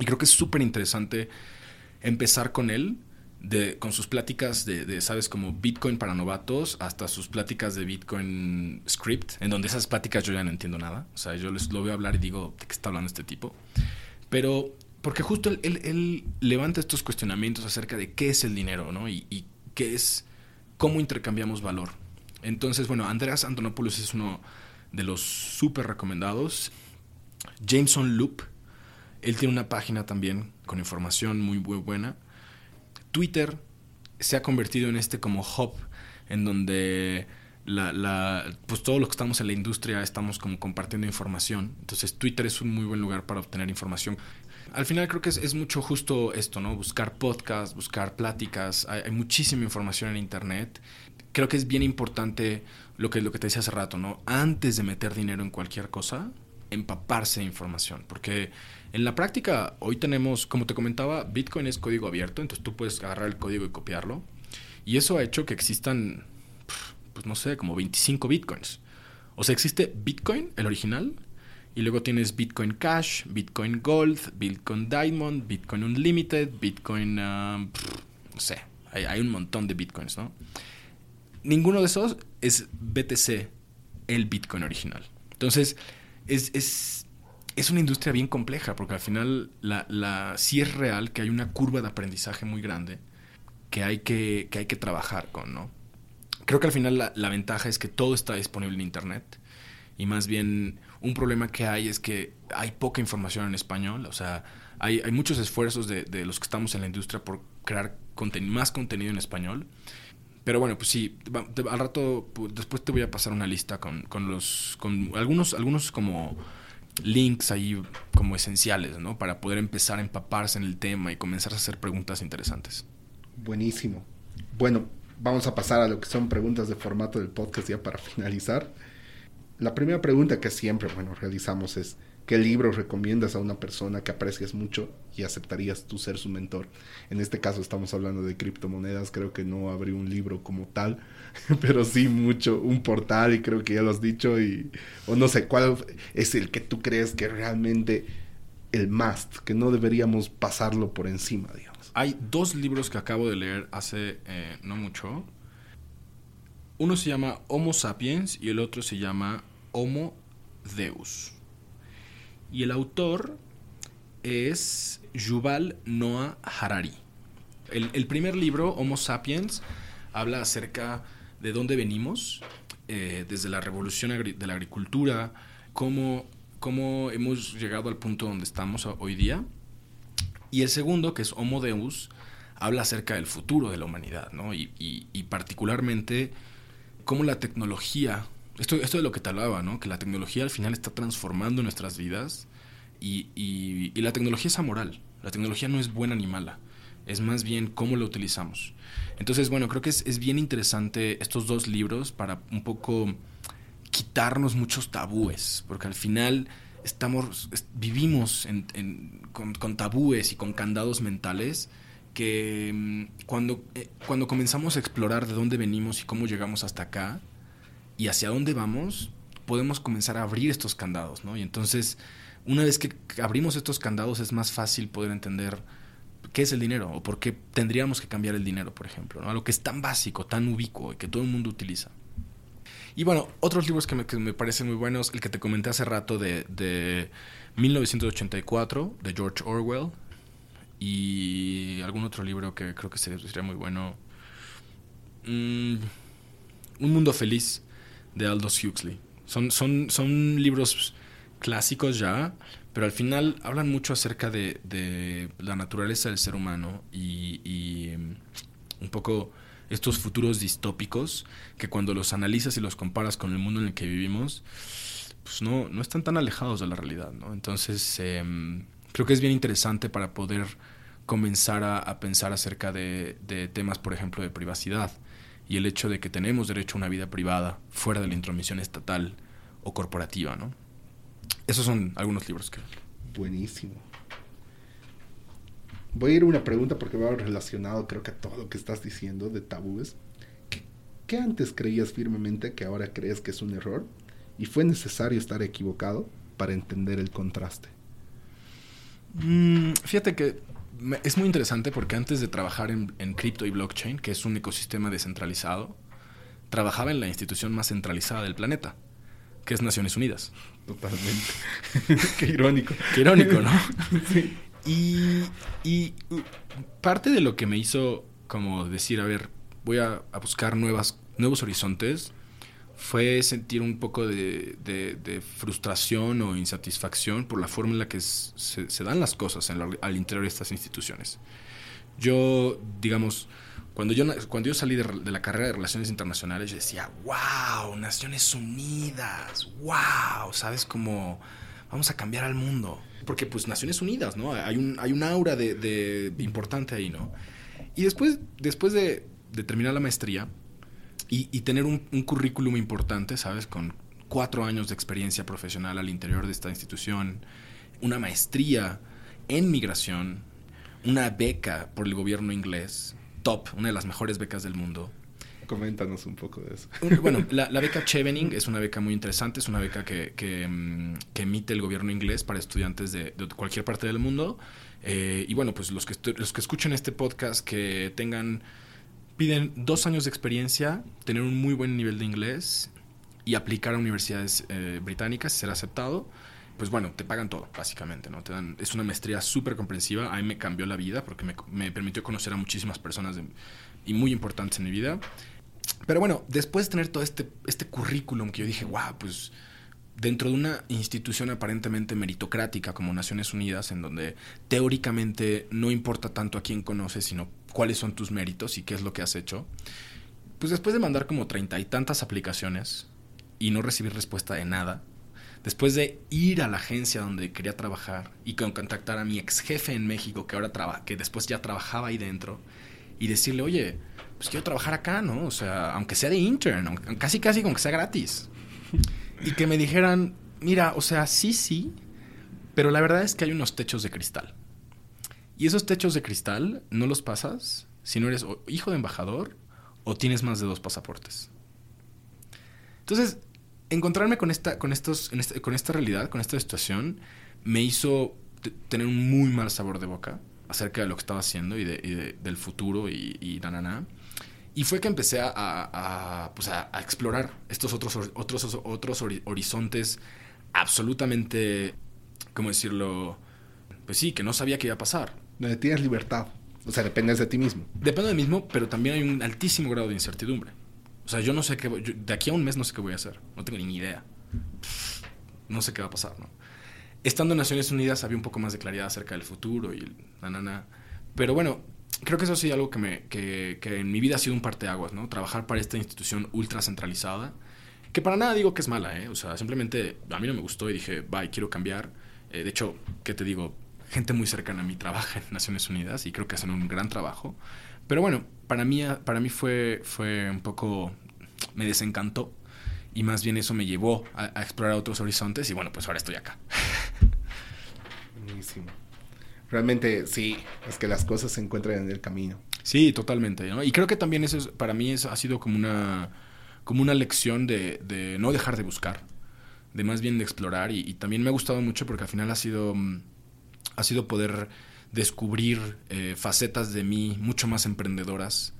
Y creo que es súper interesante empezar con él, con sus pláticas de, ¿sabes? Como Bitcoin para novatos, hasta sus pláticas de Bitcoin Script, en donde esas pláticas yo ya no entiendo nada. O sea, yo les lo veo hablar y digo, ¿de qué está hablando este tipo? Pero porque justo él, levanta estos cuestionamientos acerca de qué es el dinero, ¿no? Y, que es cómo intercambiamos valor. Entonces, bueno, Andreas Antonopoulos es uno de los súper recomendados. Jameson Loop, él tiene una página también con información muy buena. Twitter se ha convertido en este como hub en donde la, pues todos los que estamos en la industria estamos como compartiendo información. Entonces Twitter es un muy buen lugar para obtener información. Al final creo que es, mucho justo esto, ¿no? Buscar podcasts, buscar pláticas, hay, muchísima información en Internet. Creo que es bien importante lo que, lo que te decía hace rato, ¿no? Antes de meter dinero en cualquier cosa, empaparse de información, porque en la práctica hoy tenemos, como te comentaba, Bitcoin es código abierto, entonces tú puedes agarrar el código y copiarlo, y eso ha hecho que existan, pues no sé, como 25 Bitcoins. O sea, existe Bitcoin, el original, y luego tienes Bitcoin Cash, Bitcoin Gold, Bitcoin Diamond, Bitcoin Unlimited, Bitcoin... Um, no sé, hay, un montón de Bitcoins, ¿no? Ninguno de esos es BTC, el Bitcoin original. Entonces, es, es, es una industria bien compleja, porque al final la, la, sí es real que hay una curva de aprendizaje muy grande que hay que, que, hay que trabajar con, ¿no? Creo que al final la, la ventaja es que todo está disponible en Internet y más bien un problema que hay es que hay poca información en español, o sea, hay, hay muchos esfuerzos de, de, los que estamos en la industria por crear más contenido en español. Pero bueno, pues sí, al rato, después te voy a pasar una lista con, con los, con algunos, algunos como links ahí como esenciales, ¿no? Para poder empezar a empaparse en el tema y comenzar a hacer preguntas interesantes. Buenísimo. Bueno, vamos a pasar a lo que son preguntas de formato del podcast ya para finalizar. La primera pregunta que siempre, bueno, realizamos es, ¿qué libro recomiendas a una persona que aprecias mucho y aceptarías tú ser su mentor? En este caso estamos hablando de criptomonedas, creo que no habría un libro como tal, <laughs> pero sí mucho, un portal y creo que ya lo has dicho y, o no sé, ¿cuál es el que tú crees que realmente el must, que no deberíamos pasarlo por encima, digamos? Hay dos libros que acabo de leer hace eh, no mucho. Uno se llama Homo Sapiens y el otro se llama Homo Deus. Y el autor es Yuval Noah Harari. El, primer libro, Homo Sapiens, habla acerca de dónde venimos, eh, desde la revolución de la agricultura, cómo, cómo hemos llegado al punto donde estamos hoy día. Y el segundo, que es Homo Deus, habla acerca del futuro de la humanidad, ¿no? y, y particularmente cómo la tecnología esto, esto de lo que te hablaba, ¿no? Que la tecnología al final está transformando nuestras vidas y, y, la tecnología es amoral. La tecnología no es buena ni mala. Es más bien cómo la utilizamos. Entonces, bueno, creo que es, es bien interesante estos dos libros para un poco quitarnos muchos tabúes, porque al final estamos, vivimos con, con, tabúes y con candados mentales que mm, cuando, eh, cuando comenzamos a explorar de dónde venimos y cómo llegamos hasta acá, y hacia dónde vamos, podemos comenzar a abrir estos candados, ¿no? Y entonces, una vez que abrimos estos candados, es más fácil poder entender qué es el dinero o por qué tendríamos que cambiar el dinero, por ejemplo, ¿no? Algo que es tan básico, tan ubicuo y que todo el mundo utiliza. Y bueno, otros libros que me, parecen muy buenos, el que te comenté hace rato de, de 1984, de George Orwell, y algún otro libro que creo que sería, muy bueno. Mm, un mundo feliz de Aldous Huxley. Son, son, son libros clásicos ya, pero al final hablan mucho acerca de, de la naturaleza del ser humano y, em, un poco estos futuros distópicos que cuando los analizas y los comparas con el mundo en el que vivimos, pues no, no están tan alejados de la realidad, ¿no? Entonces, em, creo que es bien interesante para poder comenzar a, pensar acerca de, temas, por ejemplo, de privacidad y el hecho de que tenemos derecho a una vida privada fuera de la intromisión estatal o corporativa, ¿no? Esos son algunos libros que... Buenísimo. Voy a ir a una pregunta porque va relacionado creo que a todo lo que estás diciendo de tabúes. ¿Qué, antes creías firmemente que ahora crees que es un error? ¿Y fue necesario estar equivocado para entender el contraste? Mm, fíjate que es muy interesante porque antes de trabajar en, cripto y blockchain, que es un ecosistema descentralizado, trabajaba en la institución más centralizada del planeta, que es Naciones Unidas. Totalmente. <laughs> Qué irónico. Qué irónico, ¿no? <laughs> sí. Y, y, parte de lo que me hizo como decir, a ver, voy a, buscar nuevas, nuevos horizontes, fue sentir un poco de, de, frustración o insatisfacción por la forma en la que se, dan las cosas al interior de estas instituciones. Yo, digamos, cuando yo, cuando yo salí de, la carrera de Relaciones Internacionales, yo decía, wow, Naciones Unidas, wow, ¿sabes? cómo vamos a cambiar al mundo. Porque pues Naciones Unidas, ¿no? Hay un, hay un aura de, importante ahí, ¿no? Y después, después de, terminar la maestría, y, tener un, currículum importante, ¿sabes? Con cuatro años de experiencia profesional al interior de esta institución, una maestría en migración, una beca por el gobierno inglés, top, una de las mejores becas del mundo. Coméntanos un poco de eso. Bueno, <laughs> la, beca Chevening es una beca muy interesante, es una beca que, mm, emite el gobierno inglés para estudiantes de, cualquier parte del mundo. Eh, y bueno, pues los que, los que escuchen este podcast que tengan piden dos años de experiencia, tener un muy buen nivel de inglés y aplicar a universidades eh, británicas y ser aceptado, pues bueno, te pagan todo, básicamente, ¿no? Te dan, es una maestría súper comprensiva, a mí me cambió la vida porque me, permitió conocer a muchísimas personas y muy importantes en mi vida. Pero bueno, después de tener todo este, este currículum que yo dije, wow, pues dentro de una institución aparentemente meritocrática como Naciones Unidas, en donde teóricamente no importa tanto a quién conoces, sino cuáles son tus méritos y qué es lo que has hecho, pues después de mandar como treinta y tantas aplicaciones y no recibir respuesta de nada, después de ir a la agencia donde quería trabajar y contactar a mi ex jefe en México, que ahora traba, que después ya trabajaba ahí dentro, y decirle, oye, pues quiero trabajar acá, ¿no? O sea, aunque sea de intern, casi casi con que sea gratis. <laughs> Y que me dijeran, mira, o sea, sí, sí, pero la verdad es que hay unos techos de cristal. Y esos techos de cristal no los pasas si no eres hijo de embajador o tienes más de dos pasaportes. Entonces, encontrarme con esta, con estos, este, con esta realidad, con esta situación, me hizo tener un muy mal sabor de boca acerca de lo que estaba haciendo y, de, del futuro y, y na, na, y fue que empecé a, pues a, explorar estos otros, otros, otros horizontes absolutamente, ¿cómo decirlo? Pues sí, que no sabía qué iba a pasar. Donde tienes libertad. O sea, dependes de ti mismo. Dependo de mí mismo, pero también hay un altísimo grado de incertidumbre. O sea, yo no sé qué... de aquí a un mes no sé qué voy a hacer. No tengo ni idea. No sé qué va a pasar, ¿no? Estando en Naciones Unidas había un poco más de claridad acerca del futuro y la nana. Pero bueno, creo que eso sí algo que, me, que, que en mi vida ha sido un parteaguas, ¿no? Trabajar para esta institución ultra centralizada, que para nada digo que es mala, ¿eh? O sea, simplemente a mí no me gustó y dije, bye, quiero cambiar. Eh, de hecho, ¿qué te digo? Gente muy cercana a mí trabaja en Naciones Unidas y creo que hacen un gran trabajo. Pero bueno, para mí, para mí fue, fue un poco... me desencantó y más bien eso me llevó a, a explorar otros horizontes y bueno, pues ahora estoy acá. Buenísimo realmente sí, es que las cosas se encuentran en el camino. Sí, totalmente. ¿no? Y creo que también eso para mí eso ha sido como una, como una lección de, de no dejar de buscar, de más bien de explorar. Y, también me ha gustado mucho porque al final ha sido, mm, ha sido poder descubrir eh, facetas de mí mucho más emprendedoras,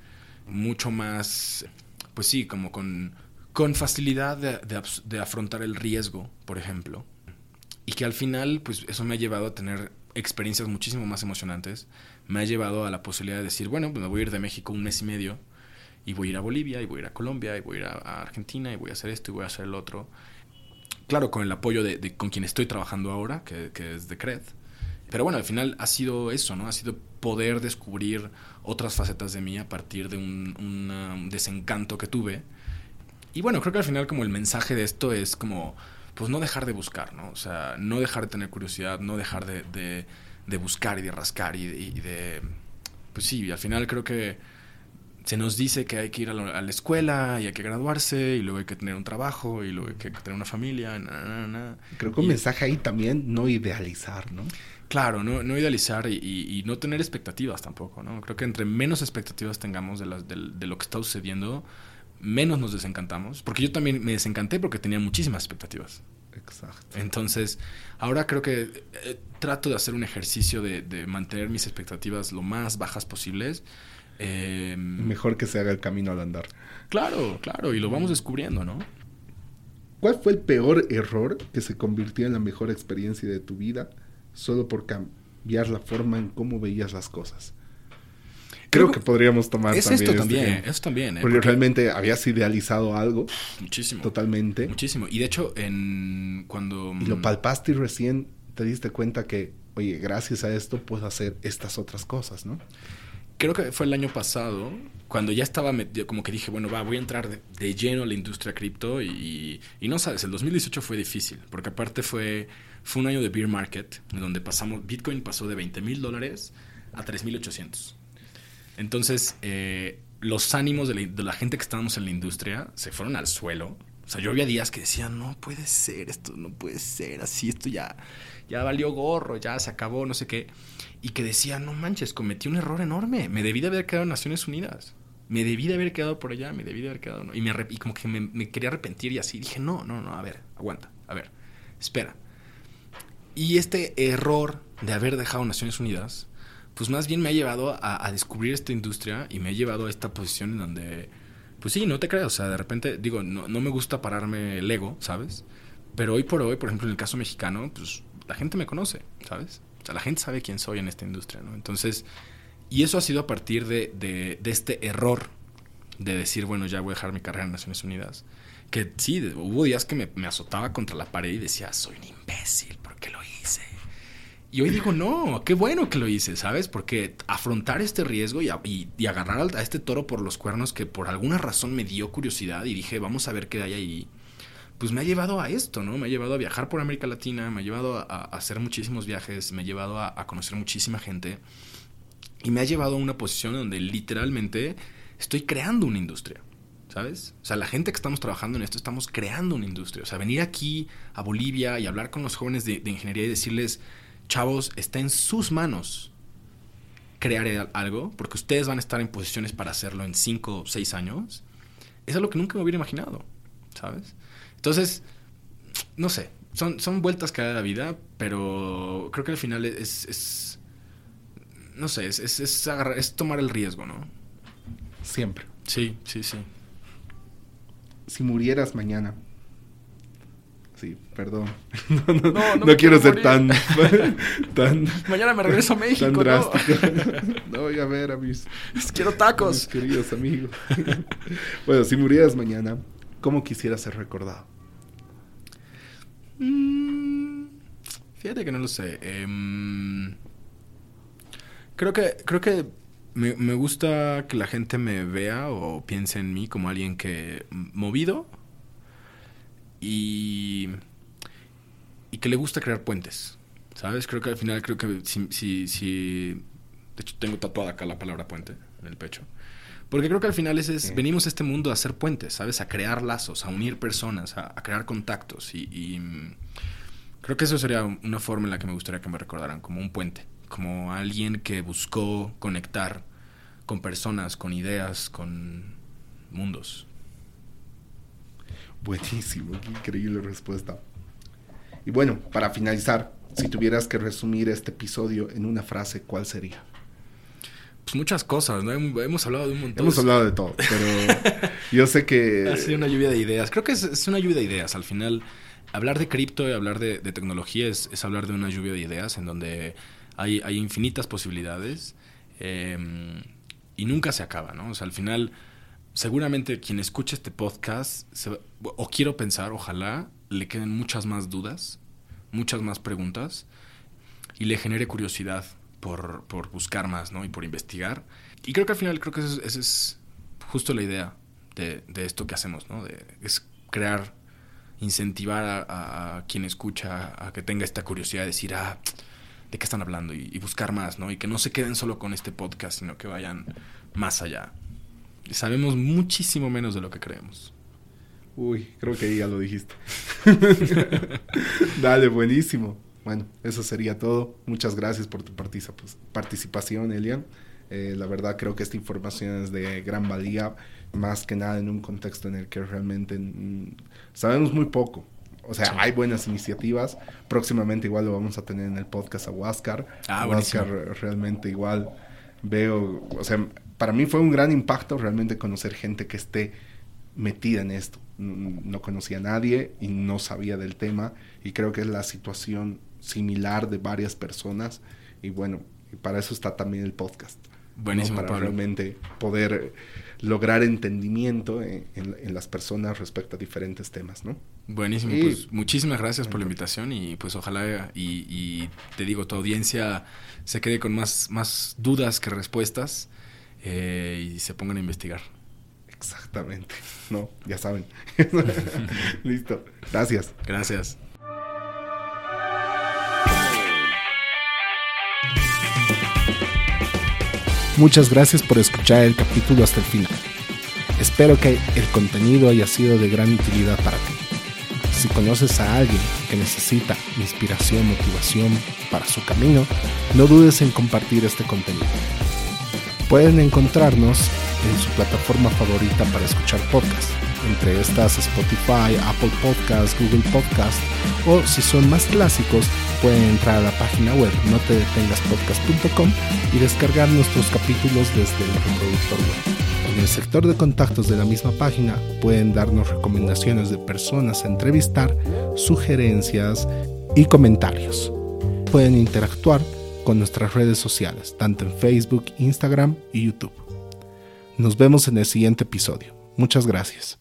mucho más, pues sí, como con, con facilidad de, de afrontar el riesgo, por ejemplo. Y que al final, pues eso me ha llevado a tener experiencias muchísimo más emocionantes, me ha llevado a la posibilidad de decir, bueno, pues me voy a ir de México un mes y medio y voy a ir a Bolivia y voy a ir a Colombia y voy a ir a, Argentina y voy a hacer esto y voy a hacer el otro. Claro, con el apoyo de, con quien estoy trabajando ahora, que, es de CRED. Pero bueno, al final ha sido eso, ¿no? Ha sido poder descubrir otras facetas de mí a partir de un, un desencanto que tuve. Y bueno, creo que al final como el mensaje de esto es como pues no dejar de buscar, ¿no? O sea, no dejar de tener curiosidad, no dejar de, de, buscar y de rascar y de, Pues sí, al final creo que se nos dice que hay que ir a la, escuela y hay que graduarse y luego hay que tener un trabajo y luego hay que tener una familia. Creo que un mensaje ahí también no idealizar, ¿no? Claro, no, no idealizar y, no tener expectativas tampoco, ¿no? Creo que entre menos expectativas tengamos de, las, de, lo que está sucediendo, menos nos desencantamos. Porque yo también me desencanté porque tenía muchísimas expectativas. Exacto. Entonces, ahora creo que eh, trato de hacer un ejercicio de, de, mantener mis expectativas lo más bajas posibles. Em, Mejor que se haga el camino al andar. Claro, claro, y lo vamos descubriendo, ¿no? ¿Cuál fue el peor error que se convirtió en la mejor experiencia de tu vida? Solo por cambiar la forma en cómo veías las cosas. Creo, que podríamos tomar es también esto también, eso también. ¿eh? porque, realmente habías idealizado algo. Muchísimo. Totalmente. Muchísimo. Y de hecho, en cuando... Y lo mm, palpaste y recién te diste cuenta que, oye, gracias a esto puedo hacer estas otras cosas, ¿no? Creo que fue el año pasado, cuando ya estaba, como que dije, bueno, va, voy a entrar de, lleno a la industria cripto y, y no sabes, el 2018 fue difícil, porque aparte fue fue un año de beer market, donde pasamos, Bitcoin pasó de 20 mil dólares a 3.800. Entonces, eh, los ánimos de la, gente que estábamos en la industria se fueron al suelo. O sea, yo había días que decía, no puede ser, esto no puede ser, así, esto ya, ya valió gorro, ya se acabó, no sé qué. Y que decía, no manches, cometí un error enorme, me debí de haber quedado en Naciones Unidas. Me debí de haber quedado por allá, me debí de haber quedado... Y, me, como que me quería arrepentir y así. Dije, no, no, no, a ver, aguanta, a ver, espera y este error de haber dejado Naciones Unidas, pues más bien me ha llevado a, descubrir esta industria y me ha llevado a esta posición en donde, pues sí, no te creo, o sea, de repente, digo, no, no me gusta pararme el ego, ¿sabes? Pero hoy por hoy, por ejemplo, en el caso mexicano, pues la gente me conoce, ¿sabes? O sea, la gente sabe quién soy en esta industria, ¿no? Entonces, y eso ha sido a partir de, de, de este error de decir, bueno, ya voy a dejar mi carrera en Naciones Unidas. Que sí, hubo días que me, azotaba contra la pared y decía, soy un imbécil, ¿por qué lo y hoy digo, no, qué bueno que lo hice, ¿sabes? Porque afrontar este riesgo y, y, agarrar a este toro por los cuernos que por alguna razón me dio curiosidad y dije, vamos a ver qué hay ahí, pues me ha llevado a esto, ¿no? Me ha llevado a viajar por América Latina, me ha llevado a, hacer muchísimos viajes, me ha llevado a, conocer muchísima gente y me ha llevado a una posición donde literalmente estoy creando una industria. ¿Sabes? O sea, la gente que estamos trabajando en esto, estamos creando una industria. O sea, venir aquí a Bolivia y hablar con los jóvenes de ingeniería y decirles, chavos, está en sus manos crear algo, porque ustedes van a estar en posiciones para hacerlo en 5 o 6 años, es algo que nunca me hubiera imaginado, ¿sabes? Entonces, no sé, son, son vueltas que da la vida, pero creo que al final es, no sé, es, es, es tomar el riesgo, ¿no? Siempre. Sí, sí, sí. Si murieras mañana, Sí, perdón. <laughs> No, quiero, ser tan, <laughs> tan. Mañana me regreso a México. Tan drástico. <laughs> No, voy a ver a mis. Quiero tacos. mis queridos amigos. bueno, si murieras mañana, ¿cómo quisieras ser recordado? Mm, fíjate que no lo sé. Em, creo que, creo que me, me gusta que la gente me vea o piense en mí como alguien que movido y, y que le gusta crear puentes. ¿Sabes? Creo que al final, creo que si, si, si, De hecho, tengo tatuada acá la palabra puente en el pecho. Porque creo que al final es, venimos a este mundo a hacer puentes, ¿sabes? A crear lazos, a unir personas, a, crear contactos. Y, y, mm, creo que eso sería una forma en la que me gustaría que me recordaran, como un puente, como alguien que buscó conectar con personas, con ideas, con mundos. Buenísimo, qué increíble respuesta. Y bueno, para finalizar, si tuvieras que resumir este episodio en una frase, ¿cuál sería? Pues muchas cosas, ¿no? Hemos hablado de un montón. Hemos hablado de todo, pero <laughs> yo sé que... Ha sido una lluvia de ideas. Creo que es, una lluvia de ideas. Al final, hablar de cripto y hablar de, tecnología es, hablar de una lluvia de ideas en donde hay, hay infinitas posibilidades em, y nunca se acaba, ¿no? O sea, al final seguramente quien escuche este podcast, o quiero pensar, ojalá le queden muchas más dudas, muchas más preguntas, y le genere curiosidad por, buscar más, ¿no? Y por investigar. Y creo que al final, creo que esa es, justo la idea de, esto que hacemos, ¿no? De, es crear incentivar a, quien escucha a que tenga esta curiosidad de decir, ah, ¿de qué están hablando? Y, buscar más, ¿no? Y que no se queden solo con este podcast, sino que vayan más allá. Y sabemos muchísimo menos de lo que creemos. Uy, creo que ya lo dijiste. <laughs> Dale, buenísimo. Bueno, eso sería todo. Muchas gracias por tu participación, Elian. Eh, la verdad creo que esta información es de gran valía, más que nada en un contexto en el que realmente mm, sabemos muy poco. O sea, hay buenas iniciativas. Próximamente igual lo vamos a tener en el podcast a Huáscar. Ah, Huáscar realmente igual veo, o sea, para mí fue un gran impacto realmente conocer gente que esté metida en esto. No conocía a nadie y no sabía del tema y creo que es la situación similar de varias personas y bueno, para eso está también el podcast. Buenísimo, Para realmente poder lograr entendimiento en, las personas respecto a diferentes temas, ¿no? Buenísimo, pues muchísimas gracias por la invitación y pues ojalá y, te digo, tu audiencia se quede con más, más dudas que respuestas eh, y se pongan a investigar. Exactamente. <laughs> No, ya saben. <laughs> Listo. Gracias. Gracias. Muchas gracias por escuchar el capítulo hasta el final. Espero que el contenido haya sido de gran utilidad para ti. Si conoces a alguien que necesita inspiración, motivación para su camino, no dudes en compartir este contenido. Pueden encontrarnos en su plataforma favorita para escuchar podcasts, entre estas Spotify, Apple Podcasts, Google Podcasts o si son más clásicos pueden entrar a la página web notedetengaspodcast.com y descargar nuestros capítulos desde el reproductor web. En el sector de contactos de la misma página pueden darnos recomendaciones de personas a entrevistar, sugerencias y comentarios. Pueden interactuar con nuestras redes sociales, tanto en Facebook, Instagram y YouTube. Nos vemos en el siguiente episodio. Muchas gracias.